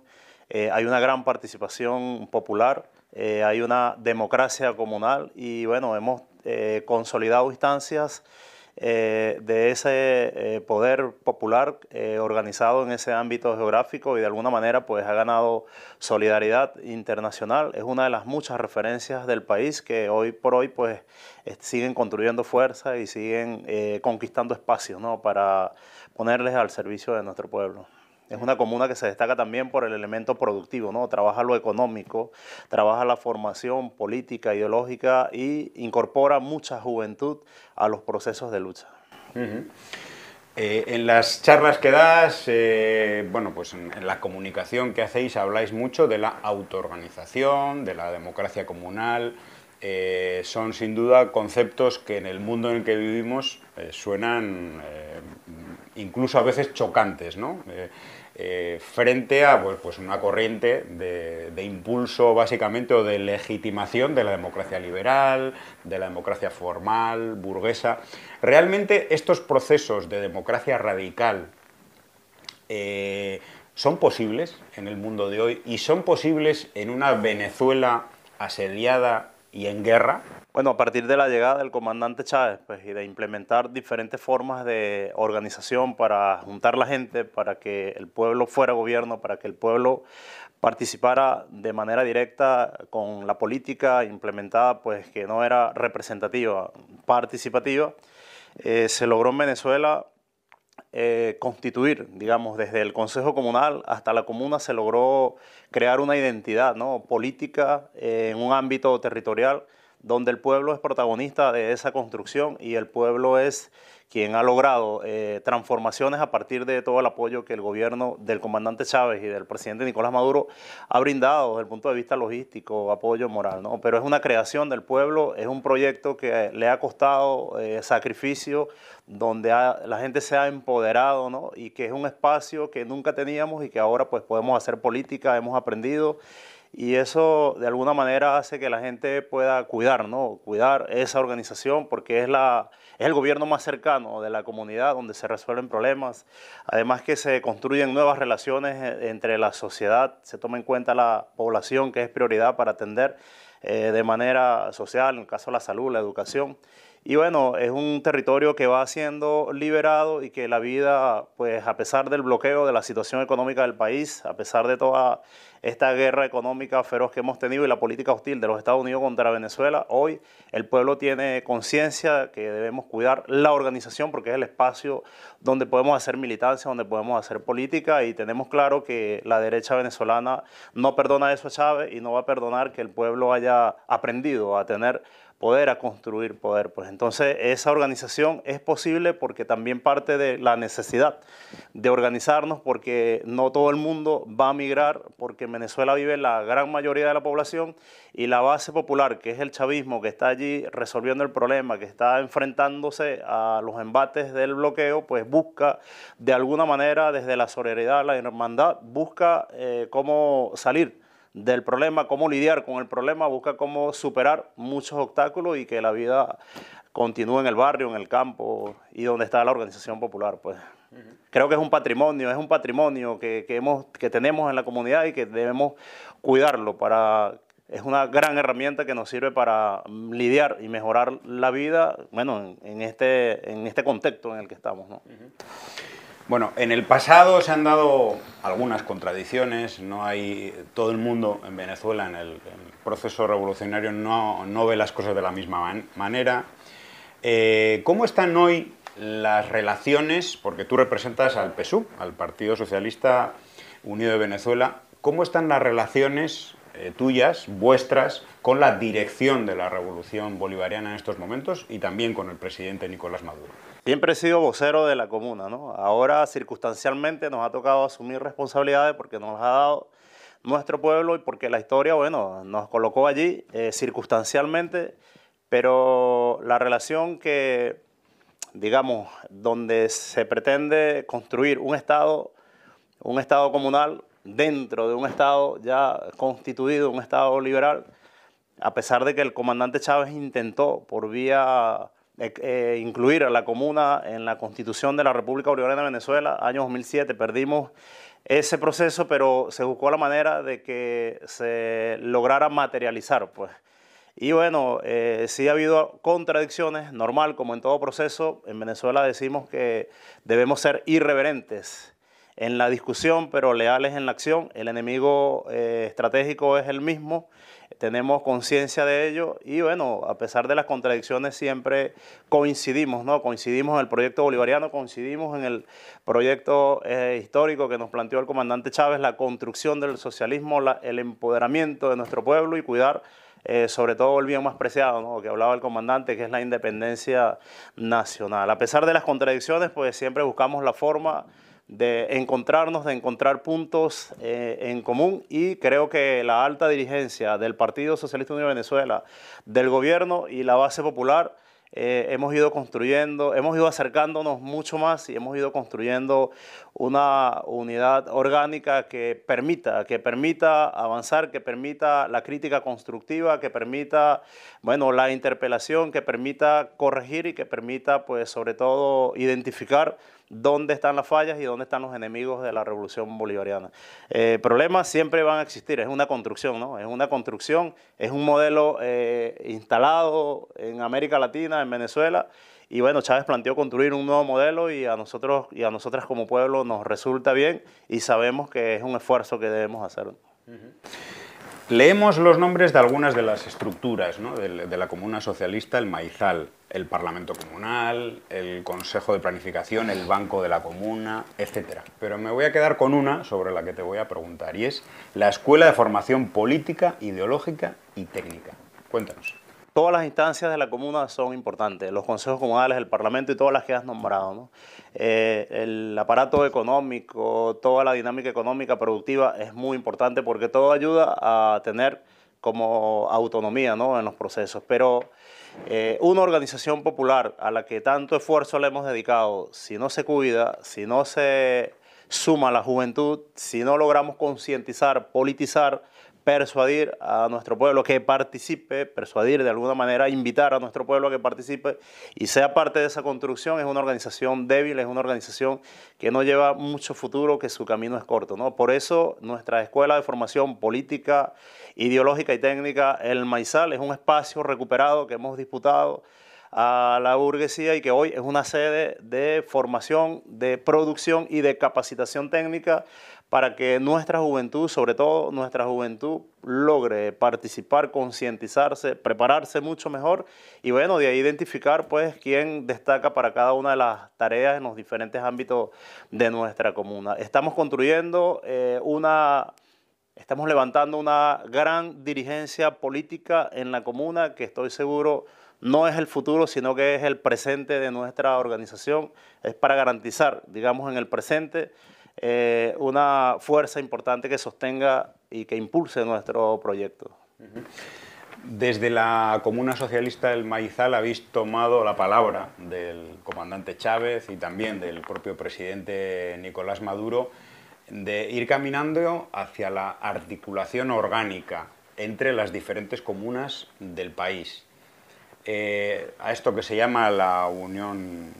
eh, hay una gran participación popular, eh, hay una democracia comunal y bueno, hemos eh, consolidado instancias eh, de ese eh, poder popular eh, organizado en ese ámbito geográfico y de alguna manera pues ha ganado solidaridad internacional. Es una de las muchas referencias del país que hoy por hoy pues siguen construyendo fuerza y siguen eh, conquistando espacios ¿no? para ponerles al servicio de nuestro pueblo. Es una comuna que se destaca también por el elemento productivo, ¿no? Trabaja lo económico, trabaja la formación política, ideológica y incorpora mucha juventud a los procesos de lucha. Eh, en las charlas que das, eh, bueno, pues en, la comunicación que hacéis habláis mucho de la autoorganización, de la democracia comunal. Eh, son sin duda conceptos que en el mundo en el que vivimos suenan incluso a veces chocantes, ¿no? Eh, frente a pues, pues una corriente de, de impulso básicamente o de legitimación de la democracia liberal, de la democracia formal, burguesa. Realmente estos procesos de democracia radical eh, son posibles en el mundo de hoy y son posibles en una Venezuela asediada y en guerra. Bueno, a partir de la llegada del comandante Chávez pues, y de implementar diferentes formas de organización para juntar la gente, para que el pueblo fuera gobierno, para que el pueblo participara de manera directa con la política implementada, pues que no era representativa, participativa, eh, se logró en Venezuela eh, constituir, digamos, desde el Consejo Comunal hasta la comuna se logró crear una identidad ¿no? política eh, en un ámbito territorial donde el pueblo es protagonista de esa construcción y el pueblo es quien ha logrado eh, transformaciones a partir de todo el apoyo que el gobierno del comandante Chávez y del presidente Nicolás Maduro ha brindado desde el punto de vista logístico, apoyo moral. ¿no? Pero es una creación del pueblo, es un proyecto que le ha costado eh, sacrificio, donde la gente se ha empoderado ¿no? y que es un espacio que nunca teníamos y que ahora pues podemos hacer política, hemos aprendido y eso de alguna manera hace que la gente pueda cuidar, ¿no? Cuidar esa organización porque es, la, es el gobierno más cercano de la comunidad donde se resuelven problemas. Además que se construyen nuevas relaciones eh, entre la sociedad, se toma en cuenta la población que es prioridad para atender eh, de manera social, en el caso de la salud, la educación. Y bueno, es un territorio que va siendo liberado y que la vida, pues a pesar del bloqueo de la situación económica del país, a pesar de toda esta guerra económica feroz que hemos tenido y la política hostil de los Estados Unidos contra Venezuela, hoy el pueblo tiene conciencia que debemos cuidar la organización porque es el espacio donde podemos hacer militancia, donde podemos hacer política y tenemos claro que la derecha venezolana no perdona eso a Chávez y no va a perdonar que el pueblo haya aprendido a tener poder a construir poder. Pues entonces esa organización es posible porque también parte de la necesidad de organizarnos porque no todo el mundo va a migrar porque en Venezuela vive la gran mayoría de la población y la base popular que es el chavismo que está allí resolviendo el problema, que está enfrentándose a los embates del bloqueo, pues busca de alguna manera desde la solidaridad, la hermandad, busca eh, cómo salir del problema, cómo lidiar con el problema, busca cómo superar muchos obstáculos y que la vida continúe en el barrio, en el campo y donde está la organización popular. Pues creo que es un patrimonio, es un patrimonio que, hemos, que tenemos en la comunidad y que debemos cuidarlo para es una gran herramienta que nos sirve para lidiar y mejorar la vida, bueno, en, este, en este contexto en el que estamos. ¿no? Bueno, en el pasado se han dado algunas contradicciones, no hay todo el mundo en Venezuela en el, proceso revolucionario no, no, ve las cosas de la misma manera. Eh, ¿Cómo están hoy las relaciones, porque tú representas al PSU, al Partido Socialista Unido de Venezuela, cómo están las relaciones eh, tuyas, vuestras, con la dirección de la revolución bolivariana en estos momentos y también con el presidente Nicolás Maduro? Siempre he sido vocero de la comuna, ¿no? Ahora circunstancialmente nos ha tocado asumir responsabilidades porque nos ha dado nuestro pueblo y porque la historia, bueno, nos colocó allí eh, circunstancialmente, pero la relación que, digamos, donde se pretende construir un Estado, un Estado comunal dentro de un Estado ya constituido, un Estado liberal, a pesar de que el comandante Chávez intentó por vía eh, incluir a la comuna en la constitución de la República Bolivariana de Venezuela, año 2007, perdimos ese proceso, pero se buscó la manera de que se lograra materializar, pues. Y bueno, eh, sí ha habido contradicciones, normal, como en todo proceso. En Venezuela decimos que debemos ser irreverentes en la discusión, pero leales en la acción. El enemigo eh, estratégico es el mismo tenemos conciencia de ello y bueno, a pesar de las contradicciones siempre coincidimos, ¿no? Coincidimos en el proyecto bolivariano, coincidimos en el proyecto eh, histórico que nos planteó el comandante Chávez, la construcción del socialismo, el empoderamiento de nuestro pueblo y cuidar eh, sobre todo el bien más preciado, ¿no? que hablaba el comandante, que es la independencia nacional. A pesar de las contradicciones, pues siempre buscamos la forma de encontrarnos, de encontrar puntos eh, en común. Y creo que la alta dirigencia del Partido Socialista Unido de Venezuela, del gobierno y la base popular eh, hemos ido construyendo, hemos ido acercándonos mucho más y hemos ido construyendo una unidad orgánica que permita, que permita avanzar, que permita la crítica constructiva, que permita, bueno, la interpelación, que permita corregir y que permita, pues, sobre todo, identificar dónde están las fallas y dónde están los enemigos de la revolución bolivariana. Eh, problemas siempre van a existir, es una construcción, ¿no? Es una construcción, es un modelo eh, instalado en América Latina, en Venezuela, y bueno, Chávez planteó construir un nuevo modelo y a nosotros y a nosotras como pueblo nos resulta bien y sabemos que es un esfuerzo que debemos hacer. Leemos los nombres de algunas de las estructuras de, la comuna socialista, el Maizal, el Parlamento Comunal, el Consejo de Planificación, el Banco de la Comuna, etc. Pero me voy a quedar con una sobre la que te voy a preguntar y es la Escuela de Formación Política, Ideológica y Técnica. Cuéntanos. Todas las instancias de la comuna son importantes, los consejos comunales, el parlamento y todas las que has nombrado. ¿no? Eh, el aparato económico, toda la dinámica económica productiva es muy importante porque todo ayuda a tener como autonomía ¿no? en los procesos. Pero eh, una organización popular a la que tanto esfuerzo le hemos dedicado, si no se cuida, si no se suma la juventud, si no logramos concientizar, politizar, persuadir a nuestro pueblo que participe, persuadir de alguna manera, invitar a nuestro pueblo a que participe y sea parte de esa construcción, es una organización débil, es una organización que no lleva mucho futuro, que su camino es corto. ¿no? Por eso nuestra escuela de formación política, ideológica y técnica, el Maizal, es un espacio recuperado que hemos disputado a la burguesía y que hoy es una sede de formación, de producción y de capacitación técnica para que nuestra juventud, sobre todo nuestra juventud, logre participar, concientizarse, prepararse mucho mejor y bueno, de ahí identificar pues quién destaca para cada una de las tareas en los diferentes ámbitos de nuestra comuna. Estamos construyendo eh, una, estamos levantando una gran dirigencia política en la comuna que estoy seguro no es el futuro, sino que es el presente de nuestra organización. Es para garantizar, digamos, en el presente eh, una fuerza importante que sostenga y que impulse nuestro proyecto. Desde la Comuna Socialista del Maizal habéis tomado la palabra del comandante Chávez y también del propio presidente Nicolás Maduro de ir caminando hacia la articulación orgánica entre las diferentes comunas del país. Eh, a esto que se llama la unión,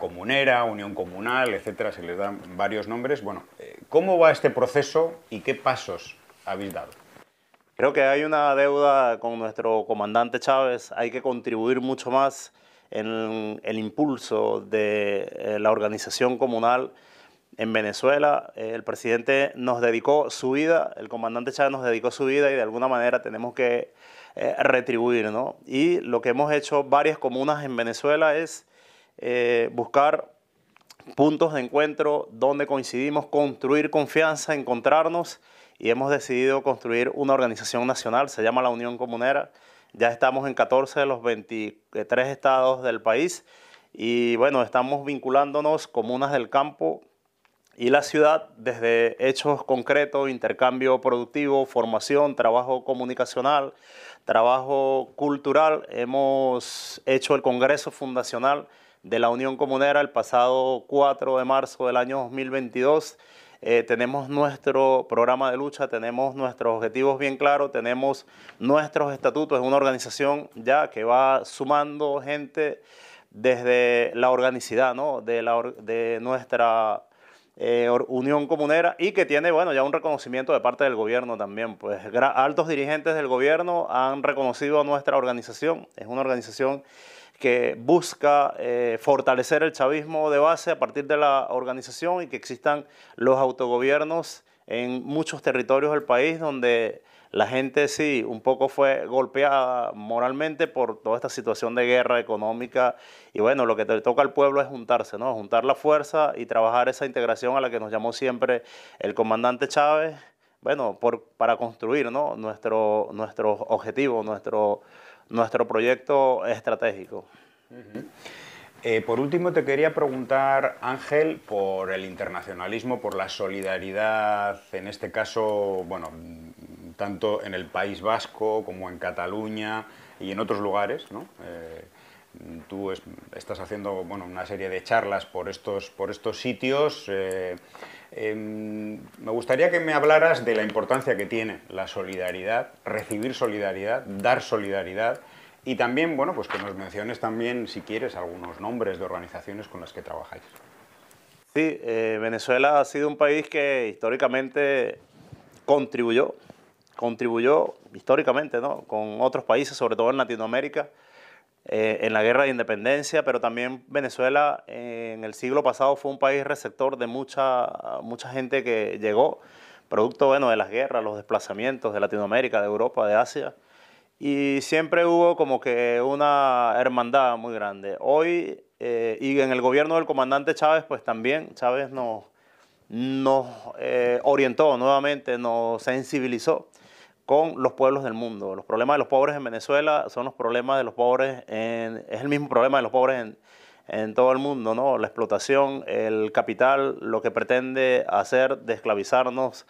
comunera, unión comunal, etcétera, se les dan varios nombres. Bueno, eh, ¿cómo va este proceso y qué pasos habéis dado? Creo que hay una deuda con nuestro comandante Chávez, hay que contribuir mucho más en el impulso de eh, la organización comunal en Venezuela. el presidente nos dedicó su vida, el comandante Chávez nos dedicó su vida y de alguna manera tenemos que eh, retribuir. ¿no? Y lo que hemos hecho varias comunas en Venezuela es eh, buscar puntos de encuentro donde coincidimos, construir confianza, encontrarnos y hemos decidido construir una organización nacional, se llama la Unión Comunera. Ya estamos en 14 de los 23 estados del país y bueno, estamos vinculándonos comunas del campo y la ciudad desde hechos concretos, intercambio productivo, formación, trabajo comunicacional, trabajo cultural. Hemos hecho el Congreso Fundacional de la Unión Comunera el pasado 4 de marzo del año 2022. Eh, tenemos nuestro programa de lucha, tenemos nuestros objetivos bien claros, tenemos nuestros estatutos, es una organización ya que va sumando gente desde la organicidad ¿no? de, la, de nuestra eh, Unión Comunera y que tiene, bueno, ya un reconocimiento de parte del gobierno también. Pues altos dirigentes del gobierno han reconocido a nuestra organización. Es una organización que busca eh, fortalecer el chavismo de base a partir de la organización y que existan los autogobiernos en muchos territorios del país donde la gente sí, un poco fue golpeada moralmente por toda esta situación de guerra económica y bueno, lo que te toca al pueblo es juntarse, ¿no? Juntar la fuerza y trabajar esa integración a la que nos llamó siempre el comandante Chávez, bueno, por, para construir, ¿no? Nuestro, nuestro objetivo, nuestro, nuestro proyecto estratégico. Eh, por último, te quería preguntar, Ángel, por el internacionalismo, por la solidaridad, en este caso, bueno, tanto en el País Vasco como en Cataluña y en otros lugares. ¿no? Eh, tú estás haciendo bueno, una serie de charlas por estos, por estos sitios. Eh, em, me gustaría que me hablaras de la importancia que tiene la solidaridad, recibir solidaridad, dar solidaridad y también, bueno, pues que nos menciones también, si quieres, algunos nombres de organizaciones con las que trabajáis. Sí, eh, Venezuela ha sido un país que históricamente contribuyó contribuyó históricamente ¿no? con otros países, sobre todo en Latinoamérica, eh, en la guerra de independencia, pero también Venezuela eh, en el siglo pasado fue un país receptor de mucha, mucha gente que llegó, producto bueno, de las guerras, los desplazamientos de Latinoamérica, de Europa, de Asia. Y siempre hubo como que una hermandad muy grande. Hoy, eh, y en el gobierno del comandante Chávez, pues también Chávez nos, nos orientó nuevamente, nos sensibilizó con los pueblos del mundo. Los problemas de los pobres en Venezuela son los problemas de los pobres, en, es el mismo problema de los pobres en, en todo el mundo, ¿no? La explotación, el capital, lo que pretende hacer de esclavizarnos,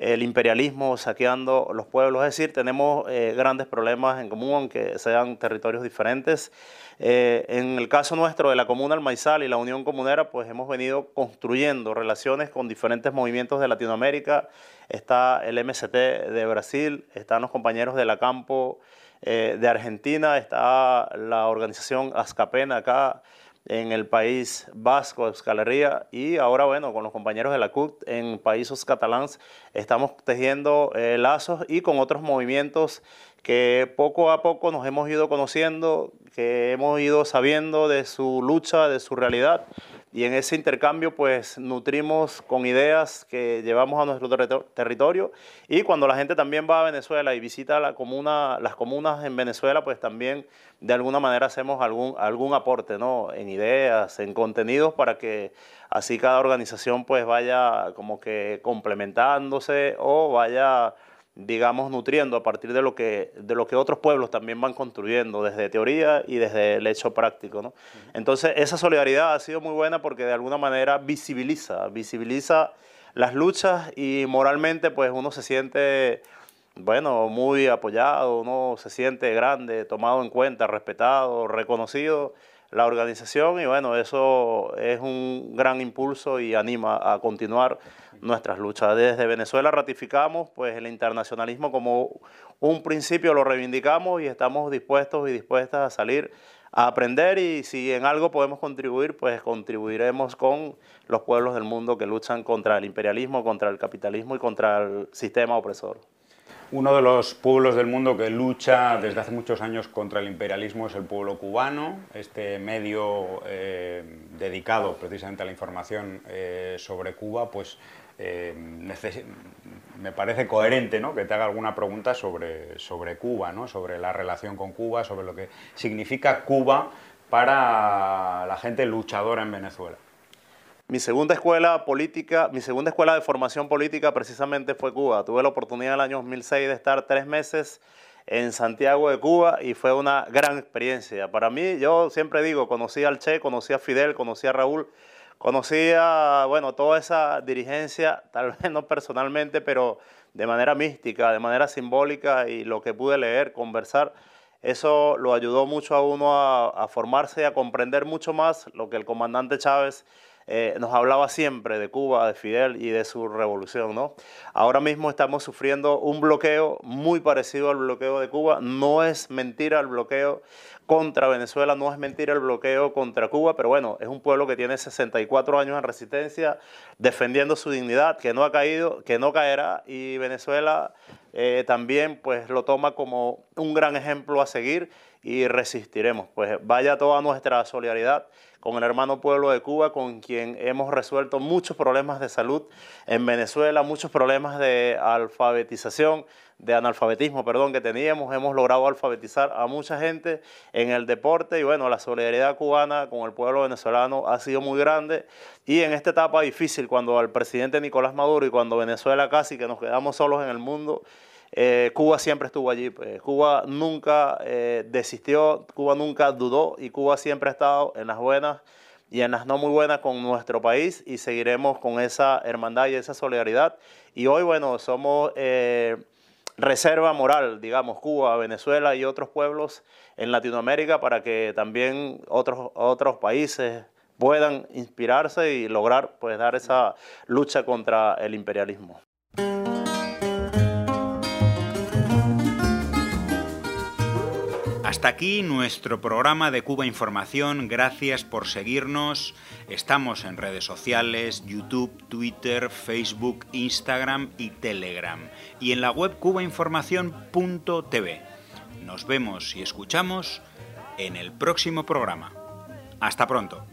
el imperialismo saqueando los pueblos. Es decir, tenemos eh, grandes problemas en común, aunque sean territorios diferentes. Eh, en el caso nuestro de la Comuna El Maizal y la Unión Comunera, pues hemos venido construyendo relaciones con diferentes movimientos de Latinoamérica. Está el MCT de Brasil, están los compañeros de la Campo eh, de Argentina, está la organización Azcapena acá en el país vasco, Euskal Herria, y ahora, bueno, con los compañeros de la CUT en países catalans estamos tejiendo eh, lazos y con otros movimientos que poco a poco nos hemos ido conociendo, que hemos ido sabiendo de su lucha, de su realidad y en ese intercambio pues nutrimos con ideas que llevamos a nuestro territorio y cuando la gente también va a Venezuela y visita las comunas en Venezuela pues también de alguna manera hacemos algún, algún aporte ¿no? en ideas, en contenidos para que así cada organización pues vaya como que complementándose o vaya digamos, nutriendo a partir de lo, que, de lo que otros pueblos también van construyendo, desde teoría y desde el hecho práctico. ¿no? Entonces, esa solidaridad ha sido muy buena porque de alguna manera visibiliza, visibiliza las luchas y moralmente pues uno se siente, bueno, muy apoyado, uno se siente grande, tomado en cuenta, respetado, reconocido la organización y bueno, eso es un gran impulso y anima a continuar nuestras luchas. Desde Venezuela ratificamos pues el internacionalismo como un principio, lo reivindicamos y estamos dispuestos y dispuestas a salir a aprender y si en algo podemos contribuir, pues contribuiremos con los pueblos del mundo que luchan contra el imperialismo, contra el capitalismo y contra el sistema opresor. Uno de los pueblos del mundo que lucha desde hace muchos años contra el imperialismo es el pueblo cubano. Este medio eh, dedicado precisamente a la información eh, sobre Cuba, pues eh, me parece coherente ¿no? que te haga alguna pregunta sobre, sobre Cuba, ¿no? sobre la relación con Cuba, sobre lo que significa Cuba para la gente luchadora en Venezuela. Mi segunda escuela política, mi segunda escuela de formación política precisamente fue Cuba. Tuve la oportunidad en el año 2006 de estar tres meses en Santiago de Cuba y fue una gran experiencia. Para mí, yo siempre digo, conocí al Che, conocí a Fidel, conocí a Raúl, conocí a, bueno, toda esa dirigencia, tal vez no personalmente, pero de manera mística, de manera simbólica y lo que pude leer, conversar, eso lo ayudó mucho a uno a, a formarse y a comprender mucho más lo que el comandante Chávez eh, nos hablaba siempre de Cuba, de Fidel y de su revolución. ¿no? Ahora mismo estamos sufriendo un bloqueo muy parecido al bloqueo de Cuba. No es mentira el bloqueo contra Venezuela, no es mentira el bloqueo contra Cuba, pero bueno, es un pueblo que tiene 64 años en resistencia, defendiendo su dignidad, que no ha caído, que no caerá, y Venezuela eh, también pues lo toma como un gran ejemplo a seguir y resistiremos. Pues vaya toda nuestra solidaridad con el hermano pueblo de Cuba, con quien hemos resuelto muchos problemas de salud en Venezuela, muchos problemas de alfabetización, de analfabetismo, perdón, que teníamos. Hemos logrado alfabetizar a mucha gente en el deporte y bueno, la solidaridad cubana con el pueblo venezolano ha sido muy grande y en esta etapa difícil, cuando al presidente Nicolás Maduro y cuando Venezuela casi que nos quedamos solos en el mundo, eh, Cuba siempre estuvo allí. Pues. Cuba nunca eh, desistió, Cuba nunca dudó y Cuba siempre ha estado en las buenas y en las no muy buenas con nuestro país y seguiremos con esa hermandad y esa solidaridad. Y hoy, bueno, somos eh, reserva moral, digamos, Cuba, Venezuela y otros pueblos en Latinoamérica para que también otros, otros países puedan inspirarse y lograr pues dar esa lucha contra el imperialismo. Hasta aquí nuestro programa de Cuba Información. Gracias por seguirnos. Estamos en redes sociales, YouTube, Twitter, Facebook, Instagram y Telegram. Y en la web cubainformación.tv. Nos vemos y escuchamos en el próximo programa. Hasta pronto.